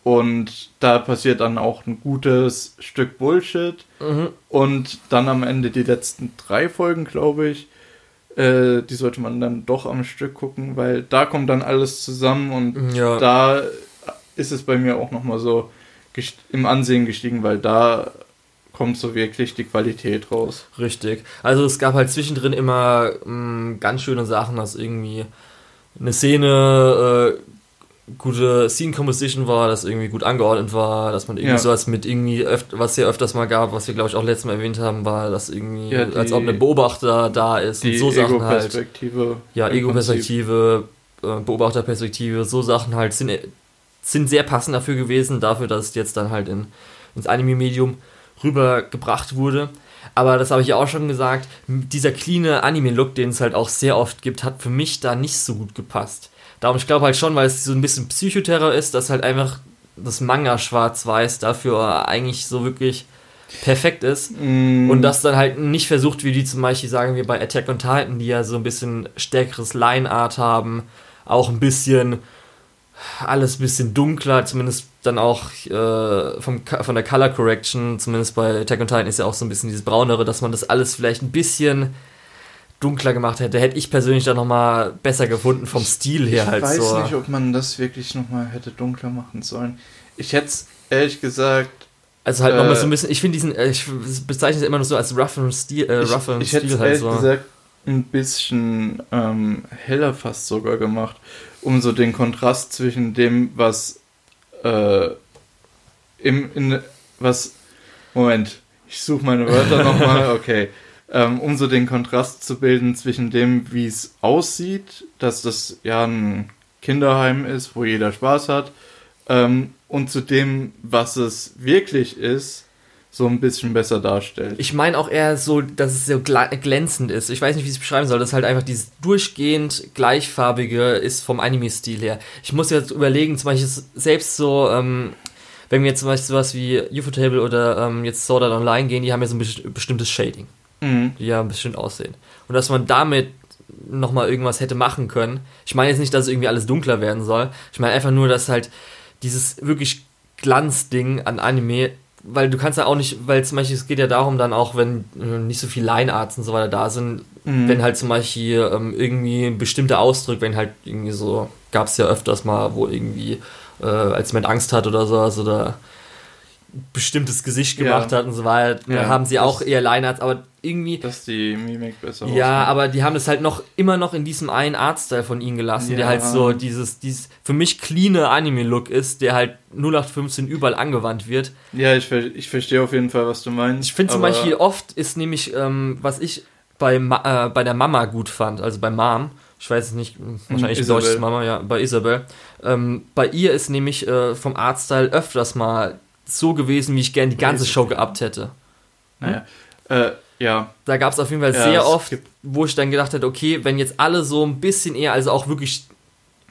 Speaker 2: Und da passiert dann auch ein gutes Stück Bullshit.
Speaker 1: Mhm.
Speaker 2: Und dann am Ende die letzten drei Folgen, glaube ich. Äh, die sollte man dann doch am Stück gucken, weil da kommt dann alles zusammen und
Speaker 1: Ja.
Speaker 2: da ist es bei mir auch nochmal so im Ansehen gestiegen, weil da kommt so wirklich die Qualität raus.
Speaker 1: Richtig. Also es gab halt zwischendrin immer mh, ganz schöne Sachen, dass irgendwie eine Szene äh, gute Scene Composition war, dass irgendwie gut angeordnet war, dass man irgendwie
Speaker 2: Ja.
Speaker 1: sowas mit irgendwie, was ja öfters mal gab, was wir glaube ich auch letztes Mal erwähnt haben, war, dass irgendwie,
Speaker 2: Ja, die-
Speaker 1: als ob ein Beobachter da ist und
Speaker 2: Die
Speaker 1: so Sachen halt.
Speaker 2: Ego-Perspektive.
Speaker 1: Ja. Ego-Perspektive, äh, Beobachterperspektive, so Sachen halt sind, sind sehr passend dafür gewesen, dafür, dass es jetzt dann halt in, ins Anime-Medium rübergebracht wurde. Aber das habe ich ja auch schon gesagt, dieser cleane Anime-Look, den es halt auch sehr oft gibt, hat für mich da nicht so gut gepasst. Darum, ich glaube halt schon, weil es so ein bisschen Psychoterror ist, dass halt einfach das Manga schwarz-weiß dafür eigentlich so wirklich perfekt ist.
Speaker 2: Mm,
Speaker 1: Und das dann halt nicht versucht, wie die zum Beispiel sagen wir bei Attack on Titan, die ja so ein bisschen stärkeres Line-Art haben, auch ein bisschen alles ein bisschen dunkler, zumindest dann auch äh, vom, von der Color Correction, zumindest bei Attack on Titan ist ja auch so ein bisschen dieses braunere, dass man das alles vielleicht ein bisschen dunkler gemacht hätte. Hätte ich persönlich dann nochmal besser gefunden vom Stil her
Speaker 2: ich
Speaker 1: halt
Speaker 2: weiß
Speaker 1: so.
Speaker 2: nicht, ob man das wirklich nochmal hätte dunkler machen sollen. Ich hätte es ehrlich gesagt
Speaker 1: Also halt nochmal
Speaker 2: Äh,
Speaker 1: so ein bisschen, ich finde diesen, äh, ich bezeichne es immer nur so als roughen Stil, äh,
Speaker 2: Ich,
Speaker 1: roughen
Speaker 2: ich hätte
Speaker 1: Stil
Speaker 2: es
Speaker 1: halt
Speaker 2: ehrlich
Speaker 1: so.
Speaker 2: gesagt ein bisschen ähm, heller fast sogar gemacht, um so den Kontrast zwischen dem, was äh, im, in, was, Moment, ich suche meine Wörter nochmal, okay, ähm, um so den Kontrast zu bilden zwischen dem, wie es aussieht, dass das ja ein Kinderheim ist, wo jeder Spaß hat, ähm, und zu dem, was es wirklich ist, so ein bisschen besser darstellt.
Speaker 1: Ich meine auch eher so, dass es so glänzend ist. Ich weiß nicht, wie ich es beschreiben soll. Das ist halt einfach dieses durchgehend gleichfarbige ist vom Anime-Stil her. Ich muss jetzt überlegen, zum Beispiel selbst so, ähm, wenn wir jetzt zum Beispiel sowas wie Ufotable oder ähm, jetzt Sword Art Online gehen, die haben ja so ein besti- bestimmtes Shading,
Speaker 2: Mhm.
Speaker 1: die ja bestimmt aussehen. Und dass man damit nochmal irgendwas hätte machen können. Ich meine jetzt nicht, dass irgendwie alles dunkler werden soll. Ich meine einfach nur, dass halt dieses wirklich Glanzding an Anime, weil du kannst ja auch nicht, weil zum Beispiel es geht ja darum dann auch, wenn äh, nicht so viel Line-Arts und so weiter da sind,
Speaker 2: Mhm.
Speaker 1: wenn halt zum Beispiel ähm, irgendwie bestimmte Ausdrücke, wenn halt irgendwie so, gab es ja öfters mal, wo irgendwie, äh, als jemand Angst hat oder sowas oder bestimmtes Gesicht
Speaker 2: Ja.
Speaker 1: gemacht hat und so weiter,
Speaker 2: Ja,
Speaker 1: haben sie auch eher Line-Arts, aber irgendwie,
Speaker 2: Dass die Mimik besser
Speaker 1: ja,
Speaker 2: rauskommt.
Speaker 1: aber die haben das halt noch immer noch in diesem einen Artstyle von ihnen gelassen, der
Speaker 2: Ja.
Speaker 1: halt so dieses, dieses für mich cleane Anime-Look ist, der halt 0815 überall angewandt wird.
Speaker 2: Ja, ich, ich verstehe auf jeden Fall, was du meinst.
Speaker 1: Ich finde zum Beispiel oft ist nämlich, ähm, was ich bei, Ma äh, bei der Mama gut fand, also bei Mom, ich weiß es nicht, wahrscheinlich
Speaker 2: Isabel.
Speaker 1: deutsches Mama, ja, bei Isabel. Ähm, bei ihr ist nämlich äh, vom Artstyle öfters mal so gewesen, wie ich gerne die ganze. Show gehabt hätte.
Speaker 2: Naja, äh, ja.
Speaker 1: Da gab es auf jeden Fall
Speaker 2: Ja,
Speaker 1: sehr oft, wo ich dann gedacht hätte, okay, wenn jetzt alle so ein bisschen eher, also auch wirklich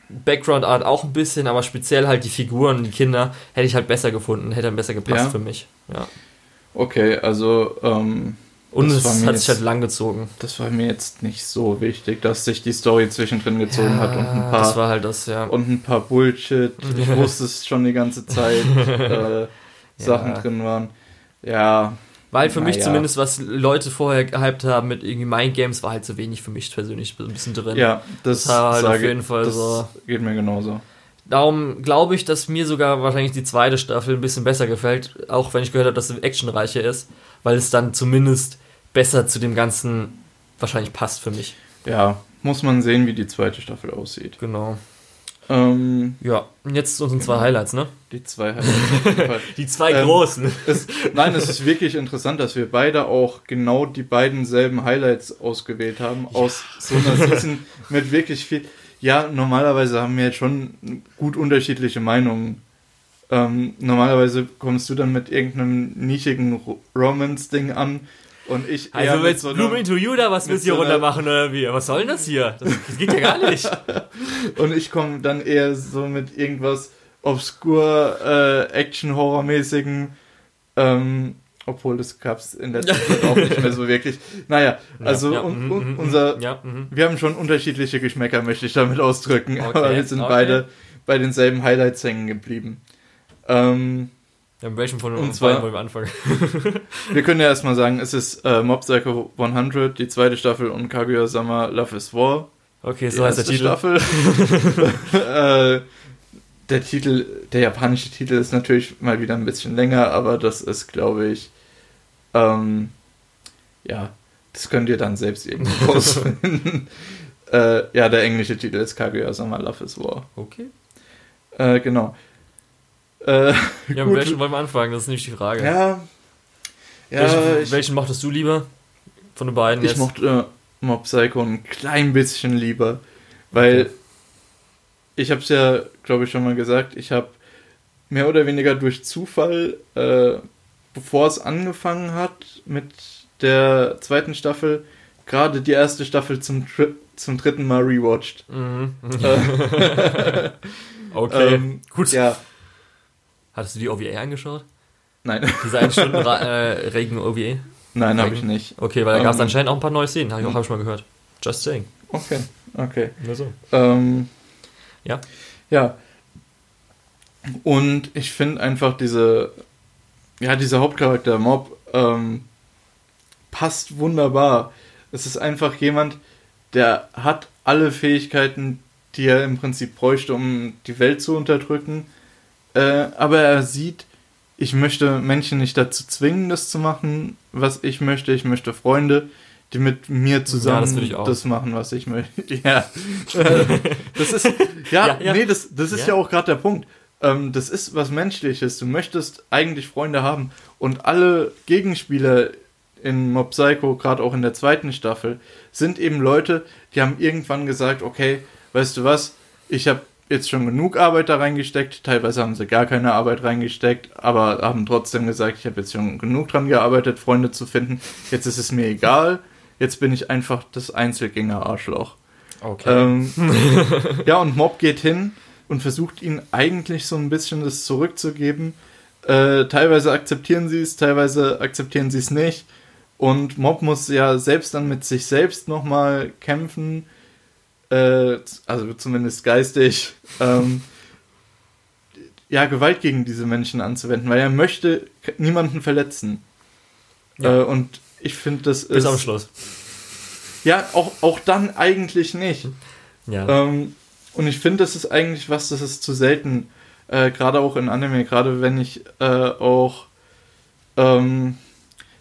Speaker 1: Background Art auch ein bisschen, aber speziell halt die Figuren, die Kinder, hätte ich halt besser gefunden, hätte dann besser gepasst
Speaker 2: Ja.
Speaker 1: für mich. Ja.
Speaker 2: Okay, also, ähm,
Speaker 1: Und
Speaker 2: Das
Speaker 1: es hat
Speaker 2: mir
Speaker 1: sich
Speaker 2: jetzt-
Speaker 1: halt lang gezogen.
Speaker 2: das war mir jetzt nicht so wichtig, dass sich die Story zwischendrin gezogen hat und ein
Speaker 1: das
Speaker 2: paar
Speaker 1: war halt das, ja.
Speaker 2: und ein paar Bullshit. Ich wusste es schon die ganze Zeit. Äh, Sachen
Speaker 1: Ja.
Speaker 2: drin waren. Ja,
Speaker 1: Weil für mich
Speaker 2: Naja.
Speaker 1: zumindest, was Leute vorher gehypt haben mit irgendwie Mind Games, war halt zu wenig für mich persönlich ein bisschen drin.
Speaker 2: ja, das,
Speaker 1: Das war halt auf jeden Fall so.
Speaker 2: geht mir genauso.
Speaker 1: Darum glaube ich, dass mir sogar wahrscheinlich die zweite Staffel ein bisschen besser gefällt, auch wenn ich gehört habe, dass sie actionreicher ist, weil es dann zumindest besser zu dem Ganzen wahrscheinlich passt für mich.
Speaker 2: Ja, muss man sehen, wie die zweite Staffel aussieht.
Speaker 1: Genau.
Speaker 2: Ähm,
Speaker 1: Ja, und jetzt zu unseren zwei Highlights, ne?
Speaker 2: die zwei Highlights auf jeden Fall.
Speaker 1: Die zwei
Speaker 2: Ähm,
Speaker 1: großen.
Speaker 2: Es, nein, es ist wirklich interessant, dass wir beide auch genau die beiden selben Highlights ausgewählt haben. Aus so einer Season mit wirklich viel. Ja, normalerweise haben wir jetzt schon gut unterschiedliche Meinungen. Ähm, normalerweise kommst du dann mit irgendeinem nischigen Ro- Romance-Ding an und ich
Speaker 1: Also willst
Speaker 2: so
Speaker 1: Bloom into You da was willst du hier
Speaker 2: so
Speaker 1: runter machen oder wie? Was soll denn das hier? Das, das geht ja gar nicht.
Speaker 2: und ich komme dann eher so mit irgendwas obskur äh, Action-Horror-mäßigen ähm, obwohl das gab es in der Zeit auch nicht mehr so wirklich. Naja, also
Speaker 1: ja,
Speaker 2: un,
Speaker 1: mhm,
Speaker 2: un,
Speaker 1: mhm,
Speaker 2: unser,
Speaker 1: Ja, mhm.
Speaker 2: wir haben schon unterschiedliche Geschmäcker, möchte ich damit ausdrücken,
Speaker 1: Okay,
Speaker 2: aber wir sind
Speaker 1: okay.
Speaker 2: beide bei denselben Highlights hängen geblieben. Ähm,
Speaker 1: Ja, mit welchem von uns beiden wollen wir anfangen?
Speaker 2: wir können ja erstmal sagen, es ist äh, Mob Psycho 100, die zweite Staffel und Kaguya-sama Love is War.
Speaker 1: Okay,
Speaker 2: die
Speaker 1: so heißt der Titel.
Speaker 2: Staffel. äh, der Titel, der japanische Titel ist natürlich mal wieder ein bisschen länger, aber das ist, glaube ich, ähm, ja, das könnt ihr dann selbst irgendwie rausfinden. äh, ja, der englische Titel ist Kaguya-sama Love is War.
Speaker 1: Okay.
Speaker 2: Äh, genau. Äh,
Speaker 1: Ja, mit
Speaker 2: gut.
Speaker 1: welchem wollen wir anfangen? Das ist nämlich die Frage.
Speaker 2: Ja, ja,
Speaker 1: welchen,
Speaker 2: ich,
Speaker 1: welchen mochtest du lieber? Von den beiden
Speaker 2: ich
Speaker 1: jetzt?
Speaker 2: mochte äh, Mob Psycho ein klein bisschen lieber, weil
Speaker 1: Okay.
Speaker 2: ich habe es ja, glaube ich, schon mal gesagt, ich habe mehr oder weniger durch Zufall, äh, bevor es angefangen hat mit der zweiten Staffel, gerade die erste Staffel zum, Tri zum dritten Mal rewatcht.
Speaker 1: Mhm.
Speaker 2: Äh,
Speaker 1: okay.
Speaker 2: ähm,
Speaker 1: Gut.
Speaker 2: Ja,
Speaker 1: Hattest du die OVA angeschaut?
Speaker 2: nein,
Speaker 1: Diese 1 Stunden äh, Regen OVA?
Speaker 2: nein, habe ich nicht.
Speaker 1: Okay, weil da gab es
Speaker 2: Ähm,
Speaker 1: anscheinend auch ein paar neue Szenen. Habe ich, auch- hab ich mal gehört. Just saying.
Speaker 2: Okay, okay.
Speaker 1: Nur so.
Speaker 2: Ähm,
Speaker 1: Ja.
Speaker 2: Ja. Und ich finde einfach diese, ja, dieser Hauptcharakter Mob ähm, passt wunderbar. Es ist einfach jemand, der hat alle Fähigkeiten, die er im Prinzip bräuchte, um die Welt zu unterdrücken. Äh, aber er sieht, ich möchte Menschen nicht dazu zwingen, das zu machen, was ich möchte. Ich möchte Freunde, die mit mir zusammen
Speaker 1: das ich auch.
Speaker 2: das machen, was ich möchte. Ja. Das ist, ja,
Speaker 1: Ja, ja.
Speaker 2: nee, das, das ist
Speaker 1: Ja.
Speaker 2: ja, auch gerade der Punkt. Ähm, das ist was Menschliches. Du möchtest eigentlich Freunde haben. Und alle Gegenspieler in Mob Psycho, gerade auch in der zweiten Staffel, sind eben Leute, die haben irgendwann gesagt, okay, weißt du was, ich habe jetzt schon genug Arbeit da reingesteckt, teilweise haben sie gar keine Arbeit reingesteckt, aber haben trotzdem gesagt, ich habe jetzt schon genug dran gearbeitet, Freunde zu finden, jetzt ist es mir egal, jetzt bin ich einfach das Einzelgänger-Arschloch.
Speaker 1: Okay.
Speaker 2: Ähm, ja, und Mob geht hin und versucht ihnen eigentlich so ein bisschen das zurückzugeben, äh, teilweise akzeptieren sie es, teilweise akzeptieren sie es nicht. Und Mob muss ja selbst dann mit sich selbst nochmal kämpfen, äh, also zumindest geistig, ähm, ja, Gewalt gegen diese Menschen anzuwenden, weil er möchte niemanden verletzen. Ja. Äh, und ich finde, das
Speaker 1: ist. Bis am Schluss.
Speaker 2: Ja, auch, auch dann eigentlich nicht. Ja. Ähm, und ich finde, das ist eigentlich was, das ist zu selten, äh, gerade auch in Anime, gerade wenn ich äh, auch, ähm,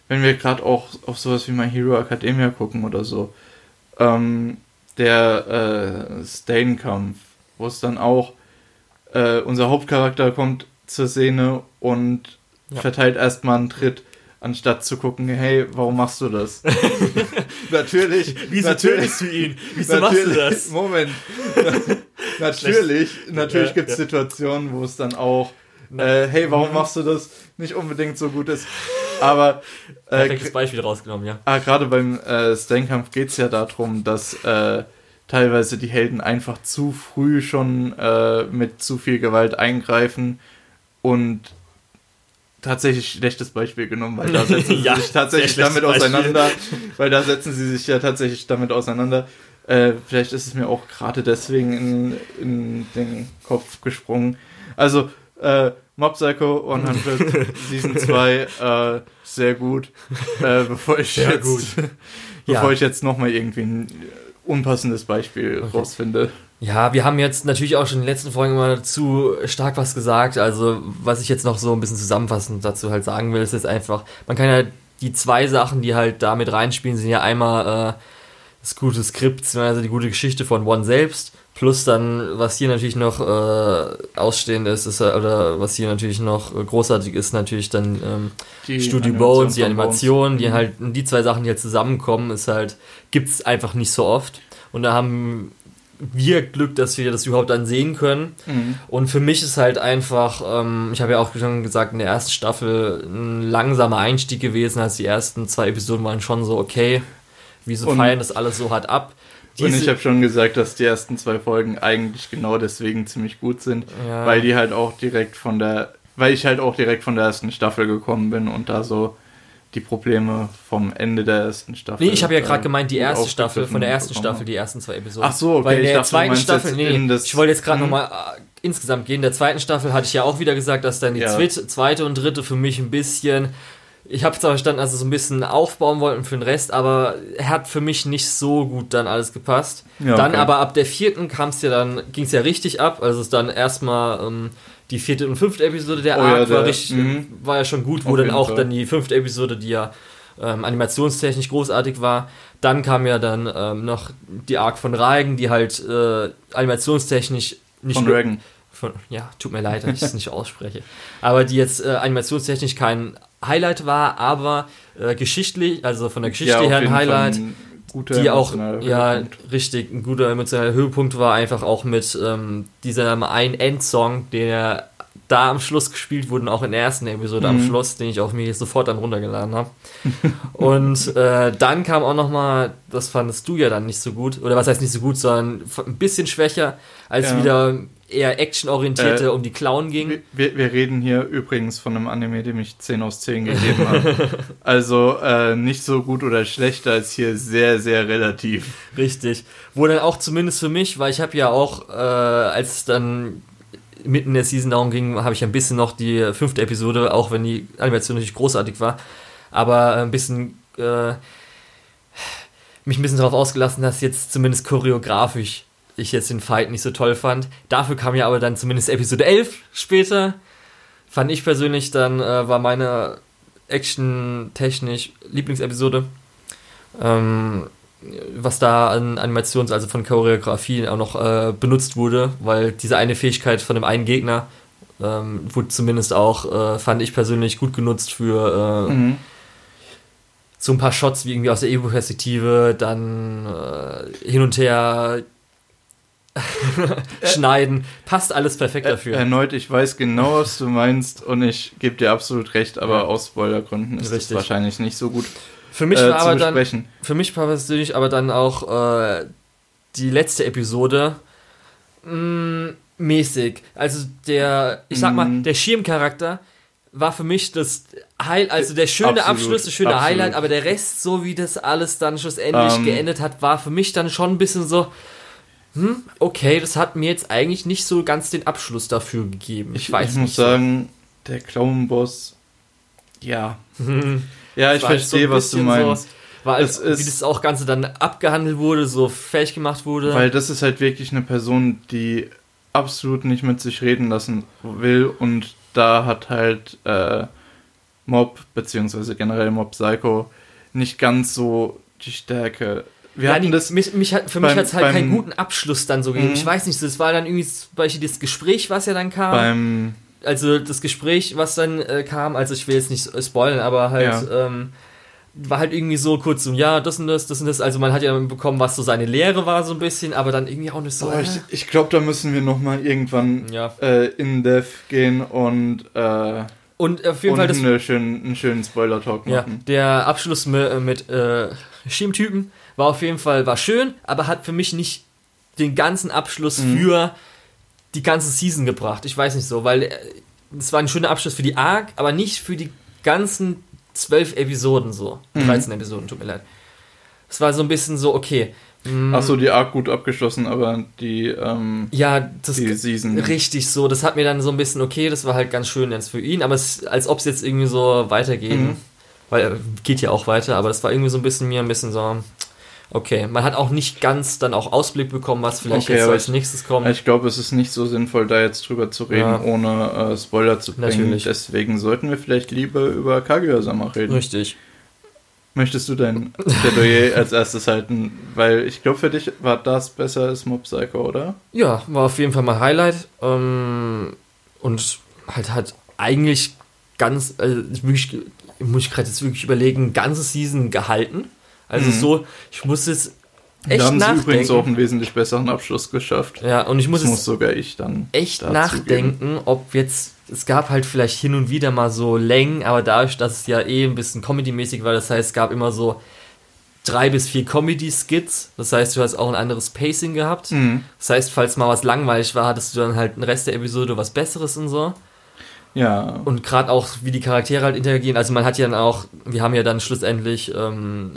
Speaker 2: wenn wir gerade auch auf sowas wie My Hero Academia gucken oder so, ähm, der äh, Stain-Kampf, wo es dann auch, äh, unser Hauptcharakter kommt zur Szene und ja. verteilt erstmal einen Tritt anstatt zu gucken, hey, warum machst du das? natürlich.
Speaker 1: Wieso
Speaker 2: natürlich,
Speaker 1: tötest du ihn? Wieso machst du das?
Speaker 2: Moment. natürlich, natürlich ja, gibt es ja. Situationen, wo es dann auch, äh, hey, warum mhm. machst du das? Nicht unbedingt so gut ist. Aber.
Speaker 1: Äh, Perfektes Beispiel rausgenommen, ja.
Speaker 2: Ah, gerade beim äh, Steinkampf geht es ja darum, dass äh, teilweise die Helden einfach zu früh schon äh, mit zu viel Gewalt eingreifen und tatsächlich schlechtes Beispiel genommen, weil da setzen sie ja, sich tatsächlich damit Beispiel. auseinander, weil da setzen sie sich ja tatsächlich damit auseinander. Äh, vielleicht ist es mir auch gerade deswegen in, in, den Kopf gesprungen. Also, äh, Mob Psycho 100 Season 2, äh, sehr gut. Äh, bevor ich sehr jetzt, gut. bevor ja. ich jetzt nochmal irgendwie ein unpassendes Beispiel okay. rausfinde.
Speaker 1: Ja, wir haben jetzt natürlich auch schon in den letzten Folgen immer zu stark was gesagt. Also, was ich jetzt noch so ein bisschen zusammenfassend dazu halt sagen will, ist jetzt einfach, man kann ja die zwei Sachen, die halt da mit reinspielen, sind ja einmal äh, das gute Skript, also die gute Geschichte von One selbst, plus dann, was hier natürlich noch äh, ausstehend ist, ist, oder was hier natürlich noch großartig ist, natürlich dann ähm, die Studio Bones, die Animation, die mhm. halt, die zwei Sachen, die halt zusammenkommen, ist halt, gibt's einfach nicht so oft. Und da haben wir Glück, dass wir das überhaupt dann sehen können. Mhm. Und für mich ist halt einfach, ähm, ich habe ja auch schon gesagt, in der ersten Staffel ein langsamer Einstieg gewesen, als die ersten zwei Episoden waren schon so, okay, wieso und, feiern das alles so hart ab?
Speaker 2: Diese, und ich habe schon gesagt, dass die ersten zwei Folgen eigentlich genau deswegen ziemlich gut sind, ja. weil die halt auch direkt von der, weil ich halt auch direkt von der ersten Staffel gekommen bin und da so die Probleme vom Ende der ersten Staffel.
Speaker 1: Nee, ich habe ja gerade gemeint, die erste Staffel, von der ersten Staffel, die ersten zwei Episoden.
Speaker 2: Ach so, okay.
Speaker 1: Weil in der dachte, zweiten Staffel, nee, ich wollte jetzt gerade nochmal äh, insgesamt gehen. In der zweiten Staffel hatte ich ja auch wieder gesagt, dass dann die ja. zweite und dritte für mich ein bisschen ich habe zwar verstanden, dass sie so ein bisschen aufbauen wollten für den Rest, aber er hat für mich nicht so gut dann alles gepasst. Ja, dann aber ab der vierten kam es ja dann, ging es ja richtig ab. Also es dann erstmal ähm, die vierte und fünfte Episode der oh, Arc ja, der, war, richtig, mh. war ja schon gut, wo dann auch Fall. dann die fünfte Episode, die ja ähm, animationstechnisch großartig war. Dann kam ja dann ähm, noch die Arc von Reigen, die halt äh, animationstechnisch nicht
Speaker 2: von Dragon.
Speaker 1: Von, ja, tut mir leid, dass ich es nicht ausspreche. Aber die jetzt äh, animationstechnisch kein Highlight war, aber äh, geschichtlich, also von der Geschichte ja, her ein Highlight. die auch, ja, richtig, ein guter emotionaler Höhepunkt war, einfach auch mit ähm, diesem einen Endsong, der da am Schluss gespielt wurde, auch in der ersten Episode mhm. am Schluss, den ich auch mir sofort dann runtergeladen habe. und äh, dann kam auch nochmal, das fandest du ja dann nicht so gut, oder was heißt nicht so gut, sondern ein bisschen schwächer, als ja. wieder eher actionorientierte äh, um die Clown ging.
Speaker 2: Wir, wir, reden hier übrigens von einem Anime, dem ich 10 aus 10 gegeben habe. also äh, nicht so gut oder schlechter als hier sehr, sehr relativ.
Speaker 1: Richtig. Wo dann auch zumindest für mich, weil ich habe ja auch, äh, als es dann mitten in der Season darum ging, habe ich ein bisschen noch die fünfte Episode, auch wenn die Animation natürlich großartig war, aber ein bisschen äh, mich ein bisschen darauf ausgelassen, dass jetzt zumindest choreografisch ich jetzt den Fight nicht so toll fand. Dafür kam ja aber dann zumindest Episode 11 später. Fand ich persönlich dann, äh, war meine Action-technisch Lieblingsepisode. Ähm, was da an Animations-, also von Choreografie auch noch äh, benutzt wurde, weil diese eine Fähigkeit von dem einen Gegner ähm, wurde zumindest auch, äh, fand ich persönlich gut genutzt für äh, mhm. so ein paar Shots wie irgendwie aus der Ego-Perspektive, dann äh, hin und her schneiden. Passt alles perfekt dafür.
Speaker 2: Erneut, ich weiß genau, was du meinst und ich gebe dir absolut recht, aber ja. aus Spoilergründen ist Richtig. das wahrscheinlich nicht so gut.
Speaker 1: Für mich äh, war aber dann, für mich war persönlich aber dann auch äh, die letzte Episode mh, mm, mäßig. Also der, ich sag mal, mm. der Schirmcharakter war für mich das Highlight, also der schöne
Speaker 2: Absolut,
Speaker 1: Abschluss, das schöne
Speaker 2: absolut.
Speaker 1: Highlight, aber der Rest, so wie das alles dann schlussendlich
Speaker 2: Ähm.
Speaker 1: geendet hat, war für mich dann schon ein bisschen so, hm, okay, das hat mir jetzt eigentlich nicht so ganz den Abschluss dafür gegeben. Ich,
Speaker 2: Ich,
Speaker 1: weiß
Speaker 2: ich muss
Speaker 1: nicht.
Speaker 2: sagen, der Clown-Boss, ja. ja, ich
Speaker 1: halt so
Speaker 2: verstehe,
Speaker 1: ein
Speaker 2: was du meinst.
Speaker 1: So, weil
Speaker 2: Es ist-
Speaker 1: wie das auch Ganze dann abgehandelt wurde, so fertig gemacht wurde.
Speaker 2: Weil das ist halt wirklich eine Person, die absolut nicht mit sich reden lassen will und da hat halt äh, Mob, beziehungsweise generell Mob Psycho, nicht ganz so die Stärke. Wir
Speaker 1: ja,
Speaker 2: hatten das.
Speaker 1: mich, mich hat, für mich
Speaker 2: beim-
Speaker 1: hat es halt keinen
Speaker 2: beim-
Speaker 1: guten Abschluss dann so gegeben.
Speaker 2: Mhm.
Speaker 1: Ich weiß nicht, das war dann irgendwie zum Beispiel das Gespräch, was ja dann kam.
Speaker 2: beim
Speaker 1: also das Gespräch, was dann äh, kam, also ich will jetzt nicht spoilern, aber halt ähm, war halt irgendwie so kurz so, ja, das und das, das und das. Also man hat ja bekommen, was so seine Lehre war, so ein bisschen, aber dann irgendwie auch nicht so. Äh,
Speaker 2: ich ich glaube, da müssen wir nochmal irgendwann
Speaker 1: ja.
Speaker 2: äh, in Dev gehen und, äh,
Speaker 1: Und auf jeden
Speaker 2: und
Speaker 1: Fall das.
Speaker 2: eine schönen, einen schönen Spoiler-Talk
Speaker 1: Ja,
Speaker 2: machen.
Speaker 1: der Abschluss mit, mit äh, Schiemtypen war auf jeden Fall war schön, aber hat für mich nicht den ganzen Abschluss
Speaker 2: Mhm.
Speaker 1: für die ganze Season gebracht. Ich weiß nicht so, weil äh, es war ein schöner Abschluss für die Arc, aber nicht für die ganzen zwölf Episoden so.
Speaker 2: Mhm.
Speaker 1: 13 Episoden, tut mir leid. Es war so ein bisschen so, okay. mh,
Speaker 2: Achso, die Arc gut abgeschlossen, aber die, ähm,
Speaker 1: Ja, das
Speaker 2: die Season.
Speaker 1: richtig so. Das hat mir dann so ein bisschen, okay, das war halt ganz schön jetzt für ihn, aber es, als ob es jetzt irgendwie so weitergeht.
Speaker 2: Mhm.
Speaker 1: Weil äh, geht ja auch weiter, aber das war irgendwie so ein bisschen mir ein bisschen so. Okay, man hat auch nicht ganz dann auch Ausblick bekommen, was vielleicht
Speaker 2: Okay,
Speaker 1: jetzt als nächstes kommt.
Speaker 2: Ich glaube, es ist nicht so sinnvoll, da jetzt drüber zu reden,
Speaker 1: Ja.
Speaker 2: ohne äh, Spoiler zu bringen.
Speaker 1: Natürlich.
Speaker 2: Deswegen sollten wir vielleicht lieber über Kaguya-sama reden.
Speaker 1: Richtig.
Speaker 2: Möchtest du dein Plädoyer als erstes halten? Weil ich glaube, für dich war das besser als Mob Psycho, oder?
Speaker 1: Ja, war auf jeden Fall mal Highlight. Ähm, und halt hat eigentlich ganz, also wirklich, muss ich gerade jetzt wirklich überlegen, ganze Season gehalten. Also
Speaker 2: Mhm.
Speaker 1: so, ich muss jetzt echt
Speaker 2: haben sie übrigens
Speaker 1: nachdenken.
Speaker 2: auch einen wesentlich besseren Abschluss geschafft.
Speaker 1: Ja, und ich muss
Speaker 2: Das
Speaker 1: jetzt
Speaker 2: muss sogar ich dann
Speaker 1: echt nachdenken, ob jetzt, es gab halt vielleicht hin und wieder mal so Längen, aber dadurch, dass es ja eh ein bisschen Comedy-mäßig war, das heißt, es gab immer so drei bis vier Comedy-Skits, das heißt, du hast auch ein anderes Pacing gehabt.
Speaker 2: Mhm.
Speaker 1: Das heißt, falls mal was langweilig war, hattest du dann halt den Rest der Episode was Besseres und so.
Speaker 2: Ja.
Speaker 1: Und gerade auch, wie die Charaktere halt interagieren. Also man hat ja dann auch, wir haben ja dann schlussendlich ähm,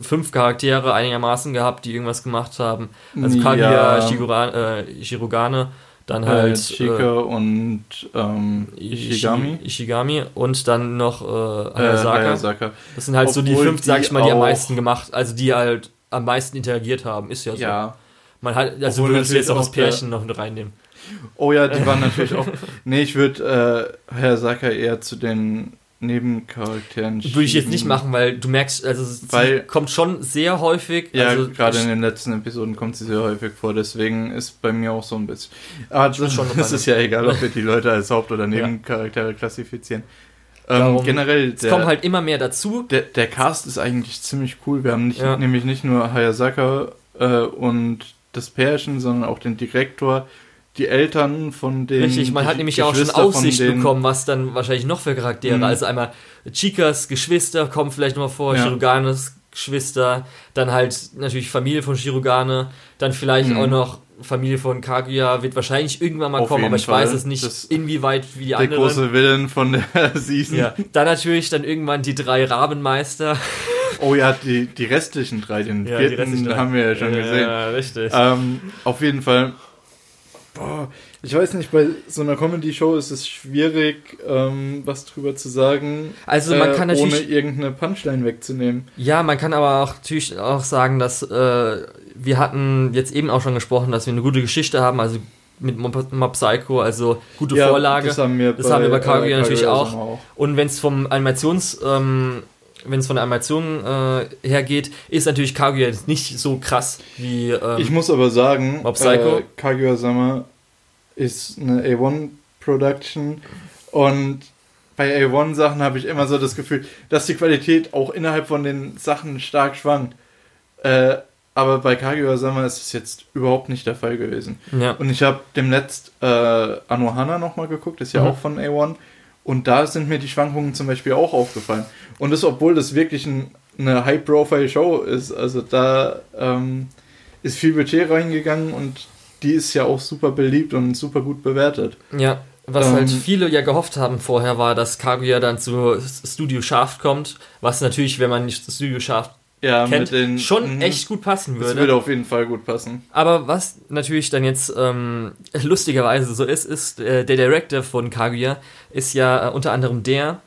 Speaker 1: fünf Charaktere einigermaßen gehabt, die irgendwas gemacht haben. Also Kaguya,
Speaker 2: Ja.
Speaker 1: Shigura, äh, Shirogane, dann
Speaker 2: halt
Speaker 1: halt
Speaker 2: Chika und ähm,
Speaker 1: äh,
Speaker 2: Ishigami.
Speaker 1: Ishi- Ishigami und dann noch äh,
Speaker 2: Äh,
Speaker 1: Hayasaka.
Speaker 2: Hayasaka.
Speaker 1: Das sind halt so die
Speaker 2: Obwohl
Speaker 1: fünf, sag
Speaker 2: die
Speaker 1: ich mal, die am meisten gemacht, also die halt am meisten interagiert haben, ist ja so.
Speaker 2: Ja.
Speaker 1: Man hat, also
Speaker 2: Obwohl
Speaker 1: würdest du jetzt auch das Pärchen noch mit reinnehmen.
Speaker 2: Oh ja, die waren natürlich auch. Nee, ich würde äh, Hayasaka eher zu den Nebencharakteren
Speaker 1: Würde ich jetzt nicht machen, weil du merkst, also sie
Speaker 2: Weil-
Speaker 1: kommt schon sehr häufig.
Speaker 2: Ja,
Speaker 1: also
Speaker 2: gerade in den letzten Episoden kommt sie sehr häufig vor, deswegen ist bei mir auch so ein bisschen. Aber das,
Speaker 1: schon noch
Speaker 2: das
Speaker 1: eine-
Speaker 2: ist ja egal, ob wir die Leute als Haupt- oder Nebencharaktere klassifizieren. Ähm,
Speaker 1: Darum-
Speaker 2: generell,
Speaker 1: es kommen
Speaker 2: der,
Speaker 1: halt immer mehr dazu.
Speaker 2: der, der Cast ist eigentlich ziemlich cool. Wir haben nicht,
Speaker 1: Ja.
Speaker 2: nämlich nicht nur Hayasaka äh, und das Pärchen, sondern auch den Direktor, die Eltern von den.
Speaker 1: Richtig, man hat nämlich ja auch schon Aussicht bekommen, was dann wahrscheinlich noch für Charaktere.
Speaker 2: Mhm.
Speaker 1: Also einmal Chikas Geschwister kommen vielleicht nochmal vor,
Speaker 2: Ja.
Speaker 1: Shiroganes Geschwister, dann halt natürlich Familie von Shirogane, dann vielleicht
Speaker 2: Mhm.
Speaker 1: auch noch Familie von Kaguya wird wahrscheinlich irgendwann mal
Speaker 2: Auf
Speaker 1: kommen, aber ich
Speaker 2: Fall.
Speaker 1: weiß es nicht,
Speaker 2: Das-
Speaker 1: inwieweit wie die
Speaker 2: Der
Speaker 1: anderen.
Speaker 2: große Willen von der Season.
Speaker 1: Ja, dann natürlich dann irgendwann die drei Rabenmeister.
Speaker 2: Oh ja, die, die restlichen drei, den
Speaker 1: Ja,
Speaker 2: vierten haben wir ja schon gesehen.
Speaker 1: Ja, richtig.
Speaker 2: Ähm, auf jeden Fall. Boah, ich weiß nicht, bei so einer Comedy-Show ist es schwierig, ähm, was drüber zu sagen,
Speaker 1: Also man kann
Speaker 2: äh, ohne
Speaker 1: natürlich
Speaker 2: irgendeine Punchline wegzunehmen.
Speaker 1: Ja, man kann aber auch natürlich auch sagen, dass äh, wir hatten jetzt eben auch schon gesprochen, dass wir eine gute Geschichte haben, also mit Mob, Psycho, also gute Vorlage.
Speaker 2: Das haben wir
Speaker 1: Das haben wir bei Kaguya natürlich
Speaker 2: Kaguya-sama
Speaker 1: auch. Und wenn es vom Animations, ähm, wenn es von der Animation äh, hergeht, ist natürlich Kaguya jetzt nicht so krass wie. Ähm,
Speaker 2: Ich muss aber sagen,
Speaker 1: Mob Psycho?
Speaker 2: äh, Kaguya-sama ist eine A1-Production und bei A1-Sachen habe ich immer so das Gefühl, dass die Qualität auch innerhalb von den Sachen stark schwankt. Äh, aber bei Kaguya-sama ist es jetzt überhaupt nicht der Fall gewesen.
Speaker 1: ja.
Speaker 2: Und ich habe demnächst äh, Anohana nochmal geguckt, ist ja
Speaker 1: Mhm.
Speaker 2: auch von A1. Und da sind mir die Schwankungen zum Beispiel auch aufgefallen. Und das, obwohl das wirklich ein, eine High-Profile-Show ist. Also da ähm, ist viel Budget reingegangen und die ist ja auch super beliebt und super gut bewertet.
Speaker 1: ja. Was halt
Speaker 2: Ähm.
Speaker 1: viele ja gehofft haben vorher war, dass Kaguya dann zu Studio Shaft kommt, was natürlich, wenn man nicht Studio Shaft
Speaker 2: Ja,
Speaker 1: kennt,
Speaker 2: mit den.
Speaker 1: schon
Speaker 2: Mhm.
Speaker 1: echt gut passen
Speaker 2: Das
Speaker 1: würde.
Speaker 2: würde auf jeden Fall gut passen.
Speaker 1: Aber was natürlich dann jetzt ähm, lustigerweise so ist, ist, äh, der Director von Kaguya ist ja äh, unter anderem der,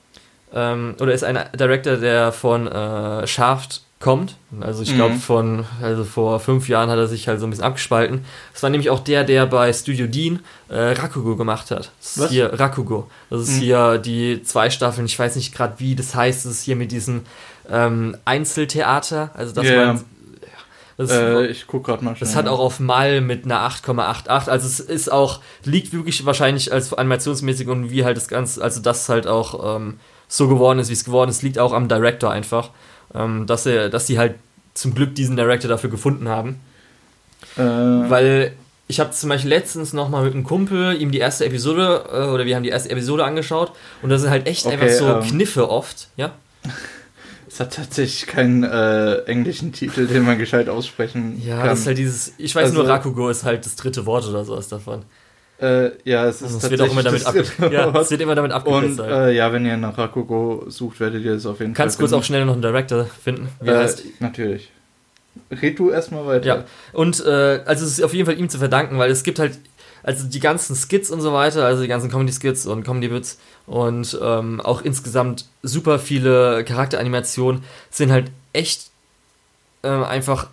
Speaker 1: ähm, oder ist ein Director, der von äh, Shaft kommt. Also ich glaube
Speaker 2: Mhm.
Speaker 1: von, also vor fünf Jahren hat er sich halt so ein bisschen abgespalten. Das war nämlich auch der, der bei Studio Dean äh, Rakugo gemacht hat. Das ist
Speaker 2: Was?
Speaker 1: hier Rakugo. Das ist
Speaker 2: Mhm.
Speaker 1: hier die zwei Staffeln, ich weiß nicht gerade wie das heißt, das ist hier mit diesem ähm, Einzeltheater. Also dass
Speaker 2: Ja.
Speaker 1: man das
Speaker 2: Äh, ich guck gerade mal schnell.
Speaker 1: das hat auch auf Mal mit einer 8,88. Also es ist auch, liegt wirklich wahrscheinlich als animationsmäßig und wie halt das Ganze, also das halt auch ähm, so geworden ist, wie es geworden ist, liegt auch am Director einfach. Ähm, dass er, dass sie halt zum Glück diesen Director dafür gefunden haben.
Speaker 2: Äh,
Speaker 1: Weil ich habe zum Beispiel letztens nochmal mit einem Kumpel ihm die erste Episode, äh, oder wir haben die erste Episode angeschaut und da sind halt echt
Speaker 2: Okay,
Speaker 1: einfach so
Speaker 2: ähm,
Speaker 1: Kniffe oft, ja.
Speaker 2: es hat tatsächlich keinen äh, englischen Titel, den man gescheit aussprechen
Speaker 1: Ja,
Speaker 2: kann.
Speaker 1: das ist halt dieses, ich weiß
Speaker 2: Also-
Speaker 1: nur, Rakugo ist halt das dritte Wort oder sowas davon.
Speaker 2: äh, ja, es ist
Speaker 1: Und es wird auch immer damit, ab,
Speaker 2: das
Speaker 1: ja, es wird immer damit abgekürzt.
Speaker 2: Und
Speaker 1: halt.
Speaker 2: äh, ja, wenn ihr nach Rakugo sucht, werdet ihr es auf jeden
Speaker 1: Kannst
Speaker 2: Fall
Speaker 1: kurz auch schnell noch einen Director finden, wie
Speaker 2: äh,
Speaker 1: heißt.
Speaker 2: Natürlich. Red du erstmal weiter.
Speaker 1: Ja, und äh, also es ist auf jeden Fall ihm zu verdanken, weil es gibt halt, also die ganzen Skits und so weiter, also die ganzen Comedy-Skits und Comedy-Bits und ähm, auch insgesamt super viele Charakteranimationen sind halt echt ähm, einfach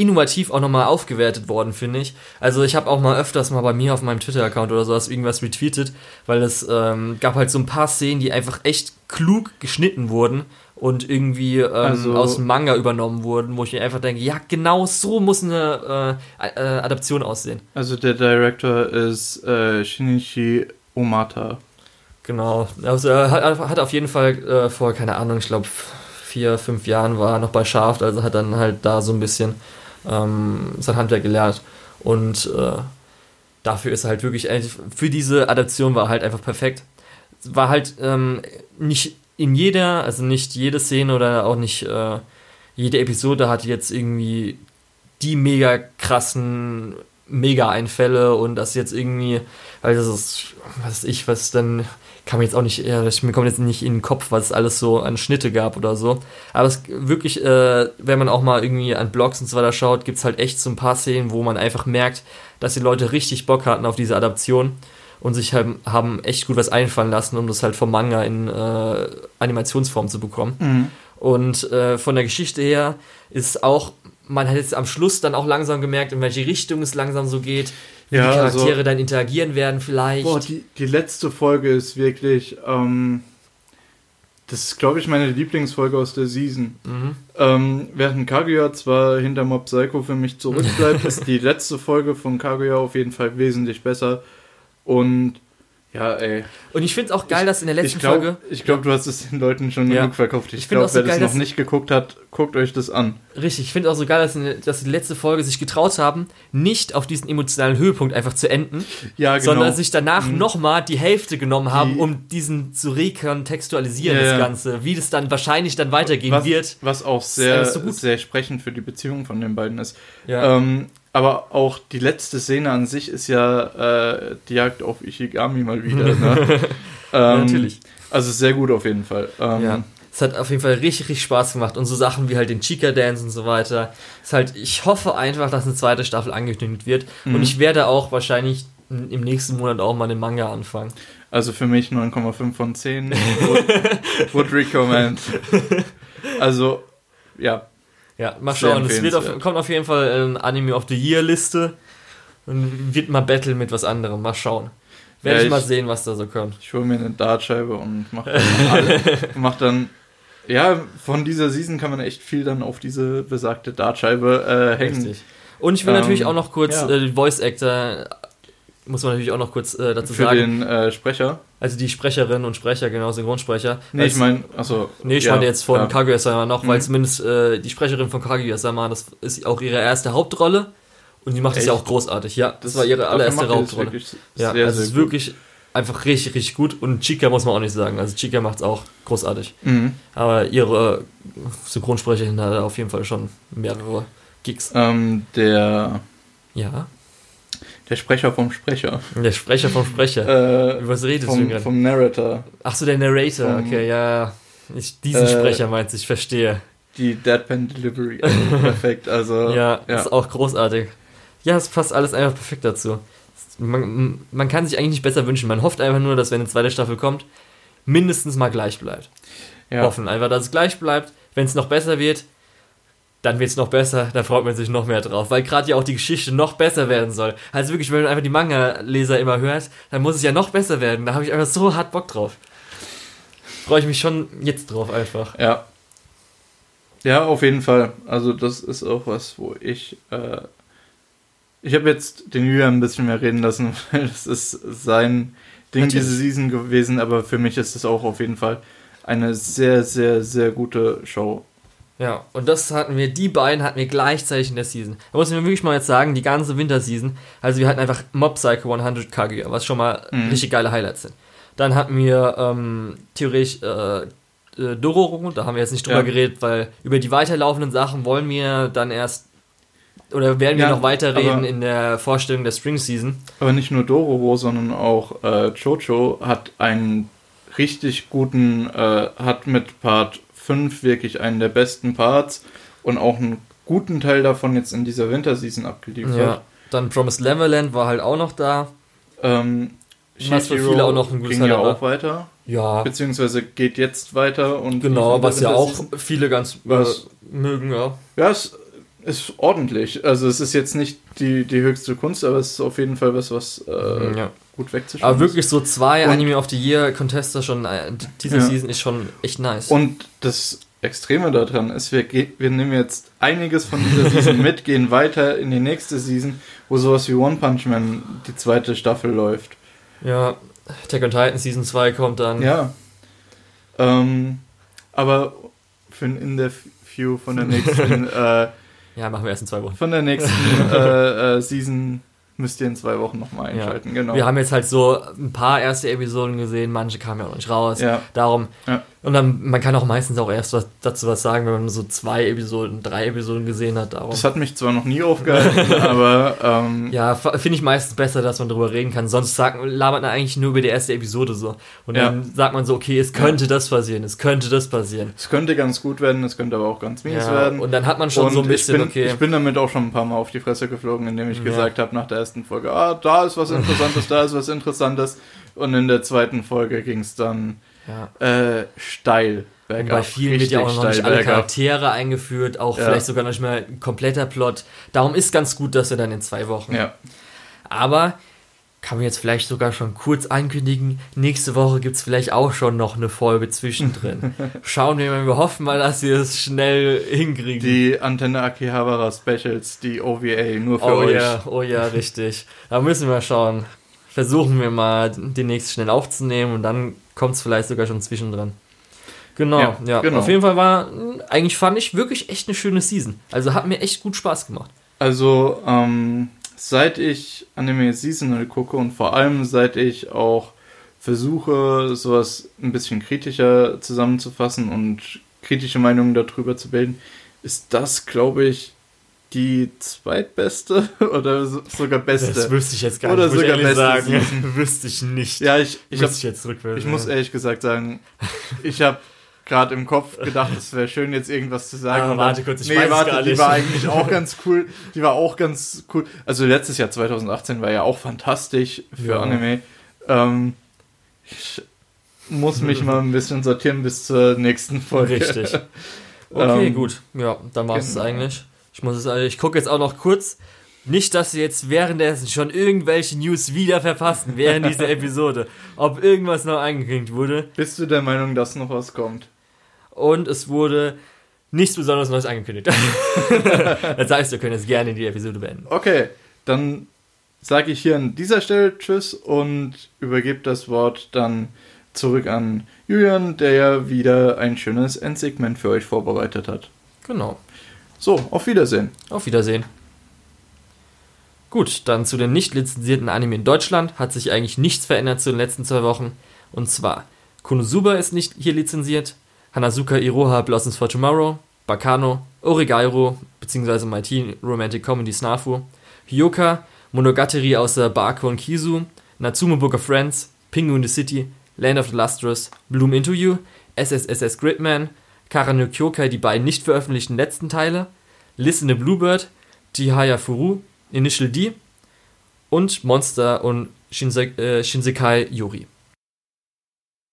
Speaker 1: innovativ auch nochmal aufgewertet worden, finde ich. Also ich habe auch mal öfters mal bei mir auf meinem Twitter-Account oder sowas irgendwas retweetet, weil es ähm, gab halt so ein paar Szenen, die einfach echt klug geschnitten wurden und irgendwie ähm,
Speaker 2: Also-
Speaker 1: aus dem Manga übernommen wurden, wo ich mir einfach denke, ja genau so muss eine äh, äh, Adaption aussehen.
Speaker 2: Also der Director ist äh, Shinichi Omata.
Speaker 1: Genau. Also er hat, hat auf jeden Fall äh, vor, keine Ahnung, ich glaube vier, fünf Jahren war er noch bei Shaft, also hat dann halt da so ein bisschen ähm, sein Handwerk gelernt. Und äh, dafür ist er halt wirklich, für diese Adaption war er halt einfach perfekt. War halt ähm, nicht in jeder, also nicht jede Szene oder auch nicht äh, jede Episode hat jetzt irgendwie die mega krassen Mega-Einfälle und das jetzt irgendwie, weil das ist, was ich, was dann kann mir jetzt auch nicht, ja, mir kommt jetzt nicht in den Kopf, was es alles so an Schnitte gab oder so. Aber es wirklich, äh, wenn man auch mal irgendwie an Blogs und so weiter schaut, gibt es halt echt so ein paar Szenen, wo man einfach merkt, dass die Leute richtig Bock hatten auf diese Adaption und sich halt, haben echt gut was einfallen lassen, um das halt vom Manga in äh, Animationsform zu bekommen. Und äh, von der Geschichte her ist auch, man hat jetzt am Schluss dann auch langsam gemerkt, in welche Richtung es langsam so geht, wie
Speaker 2: Ja,
Speaker 1: die Charaktere
Speaker 2: also-
Speaker 1: dann interagieren werden vielleicht.
Speaker 2: Boah, die, die letzte Folge ist wirklich. Ähm, das ist, glaube ich, meine Lieblingsfolge aus der Season.
Speaker 1: mhm.
Speaker 2: Ähm, während Kaguya zwar hinter Mob Psycho für mich zurückbleibt, ist die letzte Folge von Kaguya auf jeden Fall wesentlich besser. Und ja, ey.
Speaker 1: Und ich finde es auch geil, dass in der letzten
Speaker 2: ich glaube,
Speaker 1: Folge,
Speaker 2: ich glaub, du hast es den Leuten schon
Speaker 1: Ja.
Speaker 2: genug verkauft.
Speaker 1: Ich
Speaker 2: Ich, glaube,
Speaker 1: so
Speaker 2: wer
Speaker 1: geil,
Speaker 2: das noch nicht geguckt hat, guckt euch das an.
Speaker 1: richtig, ich finde auch so geil, dass, in, dass die letzte Folge sich getraut haben, nicht auf diesen emotionalen Höhepunkt einfach zu enden,
Speaker 2: Ja, genau.
Speaker 1: sondern sich danach
Speaker 2: Mhm.
Speaker 1: nochmal die Hälfte genommen haben,
Speaker 2: Die-
Speaker 1: um diesen zu rekontextualisieren,
Speaker 2: Ja,
Speaker 1: das. Ganze, wie das dann wahrscheinlich dann weitergehen
Speaker 2: was,
Speaker 1: wird.
Speaker 2: was auch sehr,
Speaker 1: so gut.
Speaker 2: sehr sprechend für die Beziehung von den beiden ist.
Speaker 1: Ja.
Speaker 2: Ähm, aber auch die letzte Szene an sich ist ja äh, die Jagd auf Ishigami mal wieder. Ne?
Speaker 1: Ja,
Speaker 2: ähm,
Speaker 1: natürlich.
Speaker 2: Also sehr gut auf jeden Fall. Ähm,
Speaker 1: Ja. Es hat auf jeden Fall richtig, richtig Spaß gemacht. Und so Sachen wie halt den Chica Dance und so weiter. Ist halt, ich hoffe einfach, dass eine zweite Staffel angekündigt wird. Und
Speaker 2: Mhm.
Speaker 1: ich werde auch wahrscheinlich im nächsten Monat auch mal den Manga anfangen.
Speaker 2: Also für mich 9,5 von 10. would, would recommend. Also, ja.
Speaker 1: Ja, mal schauen. Es wird auf, kommt auf jeden Fall eine Anime of the Year Liste. Und wird mal Battle mit was anderem. Mal schauen. Werde
Speaker 2: Ja,
Speaker 1: ich, mal
Speaker 2: ich-
Speaker 1: sehen, was da so kommt.
Speaker 2: Ich hole mir eine Dartscheibe und mach dann, alle, mach dann. Ja, von dieser Season kann man echt viel dann auf diese besagte Dartscheibe äh, hängen.
Speaker 1: Richtig. Und ich will
Speaker 2: Ähm,
Speaker 1: natürlich auch noch kurz
Speaker 2: ja.
Speaker 1: äh, den Voice Actor, muss man natürlich auch noch kurz äh, dazu
Speaker 2: Für
Speaker 1: sagen.
Speaker 2: den äh, Sprecher.
Speaker 1: Also die Sprecherinnen und Sprecher, genau, Synchronsprecher.
Speaker 2: Nee, ich
Speaker 1: Weil's-
Speaker 2: meine, also.
Speaker 1: Nee, ich
Speaker 2: ja,
Speaker 1: meine jetzt von
Speaker 2: ja.
Speaker 1: Kaguya-sama noch, weil
Speaker 2: Mhm.
Speaker 1: zumindest äh, die Sprecherin von Kaguya-sama, das ist auch ihre erste Hauptrolle und die macht es ja auch großartig. Ja, das, war ihre allererste
Speaker 2: das
Speaker 1: Hauptrolle. Ja,
Speaker 2: sehr,
Speaker 1: also es ist
Speaker 2: gut.
Speaker 1: wirklich einfach richtig, richtig gut und Chica muss man auch nicht sagen. Also Chica macht es auch großartig.
Speaker 2: Mhm.
Speaker 1: Aber ihre Synchronsprecherin hat auf jeden Fall schon mehrere Gigs.
Speaker 2: Ähm, der
Speaker 1: Ja.
Speaker 2: Der Sprecher vom Sprecher.
Speaker 1: Der Sprecher vom Sprecher.
Speaker 2: Äh,
Speaker 1: Was redest du
Speaker 2: vom,
Speaker 1: gerade?
Speaker 2: vom Narrator.
Speaker 1: Ach so, der Narrator.
Speaker 2: vom-
Speaker 1: okay, ja. Ich, diesen
Speaker 2: Äh,
Speaker 1: Sprecher meinst du, ich verstehe.
Speaker 2: Die Deadpan Delivery. Also perfekt. Also,
Speaker 1: Ja,
Speaker 2: ja.
Speaker 1: ist auch großartig. Ja, es passt alles einfach perfekt dazu. Man, man kann sich eigentlich nicht besser wünschen. Man hofft einfach nur, dass wenn eine zweite Staffel kommt, mindestens mal gleich bleibt.
Speaker 2: ja.
Speaker 1: Hoffen einfach, dass es gleich bleibt. Wenn es noch besser wird, dann wird es noch besser. Da freut man sich noch mehr drauf. Weil gerade ja auch die Geschichte noch besser werden soll. Also wirklich, wenn man einfach die Manga-Leser immer hört, dann muss es ja noch besser werden. Da habe ich einfach so hart Bock drauf. Freue ich mich schon jetzt drauf einfach.
Speaker 2: Ja. Ja, auf jeden Fall. Also das ist auch was, wo ich... Äh, ich habe jetzt den Julian ein bisschen mehr reden lassen, weil das ist sein Ding
Speaker 1: Natürlich.
Speaker 2: diese Season gewesen, aber für mich ist es auch auf jeden Fall eine sehr, sehr, sehr gute Show.
Speaker 1: Ja, und das hatten wir, die beiden hatten wir gleichzeitig in der Season. Da muss ich mir wirklich mal jetzt sagen, die ganze Winterseason, also wir hatten einfach Mob Psycho 100 Kaguya, was schon mal
Speaker 2: Mhm.
Speaker 1: richtig geile Highlights sind. Dann hatten wir ähm, theoretisch äh, äh, Dororo, da haben wir jetzt nicht drüber
Speaker 2: Ja.
Speaker 1: geredet, weil über die weiterlaufenden Sachen wollen wir dann erst, oder werden wir
Speaker 2: Ja,
Speaker 1: noch weiterreden in der Vorstellung der Spring Season.
Speaker 2: Aber nicht nur Dororo, sondern auch äh, Jojo hat einen richtig guten, äh, hat mit Part 5 wirklich einen der besten Parts und auch einen guten Teil davon jetzt in dieser Winterseason abgeliefert.
Speaker 1: Ja. Dann Promised Neverland war halt auch noch da.
Speaker 2: Ähm,
Speaker 1: Was für viele auch noch ein gutes
Speaker 2: ging ja
Speaker 1: Highlight war.
Speaker 2: auch weiter,
Speaker 1: Ja,
Speaker 2: beziehungsweise geht jetzt weiter und
Speaker 1: genau, was ja auch viele ganz äh,
Speaker 2: Was-
Speaker 1: mögen, ja.
Speaker 2: Ja, es ist ordentlich. Also es ist jetzt nicht die, die höchste Kunst, aber es ist auf jeden Fall was, was äh,
Speaker 1: ja.
Speaker 2: Gut wegzuschauen
Speaker 1: Aber wirklich so zwei
Speaker 2: Und-
Speaker 1: Anime of the Year Contester schon, äh, diese
Speaker 2: Ja.
Speaker 1: Season ist schon echt nice.
Speaker 2: Und das Extreme daran ist, wir, wir nehmen jetzt einiges von dieser Season mit, gehen weiter in die nächste Season, wo sowas wie One Punch Man die zweite Staffel läuft.
Speaker 1: ja, Attack on Titan Season 2 kommt dann.
Speaker 2: Ja. Ähm, aber für ein Interview von der nächsten äh,
Speaker 1: Ja, machen wir erst in zwei Wochen.
Speaker 2: von der nächsten äh, äh, Season müsst ihr in zwei Wochen nochmal einschalten. Genau.
Speaker 1: Wir haben jetzt halt so ein paar erste Episoden gesehen, manche kamen ja auch noch nicht raus.
Speaker 2: ja.
Speaker 1: Darum.
Speaker 2: Ja.
Speaker 1: Und dann, man kann auch meistens auch erst was, dazu was sagen, wenn man so zwei Episoden, drei Episoden gesehen hat. Darum.
Speaker 2: Das hat mich zwar noch nie aufgehalten, aber ähm,
Speaker 1: Ja, finde ich meistens besser, dass man drüber reden kann. Sonst sagt, labert man eigentlich nur über die erste Episode so. Und
Speaker 2: Ja.
Speaker 1: dann sagt man so, okay, es könnte das passieren, es könnte das passieren.
Speaker 2: es könnte ganz gut werden, es könnte aber auch ganz mies
Speaker 1: Ja,
Speaker 2: werden.
Speaker 1: und dann hat man schon
Speaker 2: Und
Speaker 1: so ein bisschen,
Speaker 2: ich bin,
Speaker 1: okay.
Speaker 2: ich bin damit auch schon ein paar Mal auf die Fresse geflogen, indem ich
Speaker 1: Ja.
Speaker 2: gesagt habe nach der ersten Folge, ah, da ist was Interessantes, da ist was Interessantes. Und in der zweiten Folge ging es dann
Speaker 1: ja.
Speaker 2: äh, steil bergab.
Speaker 1: bei vielen wird ja auch noch nicht alle
Speaker 2: bergab.
Speaker 1: Charaktere eingeführt, auch
Speaker 2: Ja.
Speaker 1: vielleicht sogar noch nicht mal ein kompletter Plot. Darum ist ganz gut, dass er dann in zwei Wochen.
Speaker 2: Ja,
Speaker 1: Aber kann man jetzt vielleicht sogar schon kurz ankündigen, nächste Woche gibt es vielleicht auch schon noch eine Folge zwischendrin. Schauen wir mal, wir hoffen mal, dass wir es schnell hinkriegen.
Speaker 2: die Antenne Akihabara Specials, die OVA, nur für
Speaker 1: oh
Speaker 2: euch.
Speaker 1: ja, oh ja, richtig. Da müssen wir schauen. Versuchen wir mal, den nächsten schnell aufzunehmen und dann kommt es vielleicht sogar schon zwischendrin. Genau, ja,
Speaker 2: Ja, genau.
Speaker 1: Auf jeden Fall war, eigentlich fand ich wirklich echt eine schöne Season. Also hat mir echt gut Spaß gemacht.
Speaker 2: Also, ähm, seit ich Anime Seasonal gucke und vor allem seit ich auch versuche, sowas ein bisschen kritischer zusammenzufassen und kritische Meinungen darüber zu bilden, ist das, glaube ich, die zweitbeste oder so- sogar beste.
Speaker 1: Das wüsste ich jetzt gar
Speaker 2: Oder
Speaker 1: nicht, ich
Speaker 2: sogar beste
Speaker 1: sagen. Wüsste ich nicht.
Speaker 2: ja, ich, ich, hab,
Speaker 1: ich jetzt
Speaker 2: ich muss ehrlich gesagt sagen, ich habe gerade im Kopf gedacht, es wäre schön, jetzt irgendwas zu sagen.
Speaker 1: Aber
Speaker 2: dann-
Speaker 1: warte kurz, ich
Speaker 2: nee,
Speaker 1: weiß
Speaker 2: warte,
Speaker 1: gar
Speaker 2: die
Speaker 1: nicht.
Speaker 2: war eigentlich auch ganz cool. Die war auch ganz cool. Also letztes Jahr 2018 war ja auch fantastisch für
Speaker 1: Ja.
Speaker 2: Anime. Ähm, ich muss mich mal ein bisschen sortieren bis zur nächsten Folge.
Speaker 1: Richtig. Okay,
Speaker 2: Ähm,
Speaker 1: gut. Ja, dann war es
Speaker 2: genau.
Speaker 1: eigentlich. Ich muss es, also ich gucke jetzt auch noch kurz. Nicht, dass Sie jetzt währenddessen schon irgendwelche News wieder verpassen während dieser Episode. Ob irgendwas noch angekündigt wurde.
Speaker 2: Bist du der Meinung, dass noch was kommt?
Speaker 1: Und es wurde nichts besonders Neues angekündigt. das heißt, wir können jetzt gerne die Episode beenden.
Speaker 2: Okay, dann sage ich hier an dieser Stelle Tschüss und übergebe das Wort dann zurück an Julian, der ja wieder ein schönes Endsegment für euch vorbereitet hat.
Speaker 1: Genau.
Speaker 2: So, auf Wiedersehen.
Speaker 1: Auf Wiedersehen. Gut, dann zu den nicht lizenzierten Anime in Deutschland hat sich eigentlich nichts verändert zu den letzten zwei Wochen. Und zwar, Konosuba ist nicht hier lizenziert, Hanazuka Iroha Blossoms for Tomorrow, Bakano, Origairo, beziehungsweise My Teen Romantic Comedy Snafu, Hyoka, Monogatari außer Barco und Kizu, Natsume Book of Friends, Pingu in the City, Land of the Lustrous, Bloom Into You, SSSS Gridman, Kara no Kyokai, die beiden nicht veröffentlichten letzten Teile, Listen the Bluebird, Chihaya Furu, Initial D und Monster und Shinse äh, Shinsekai Yuri.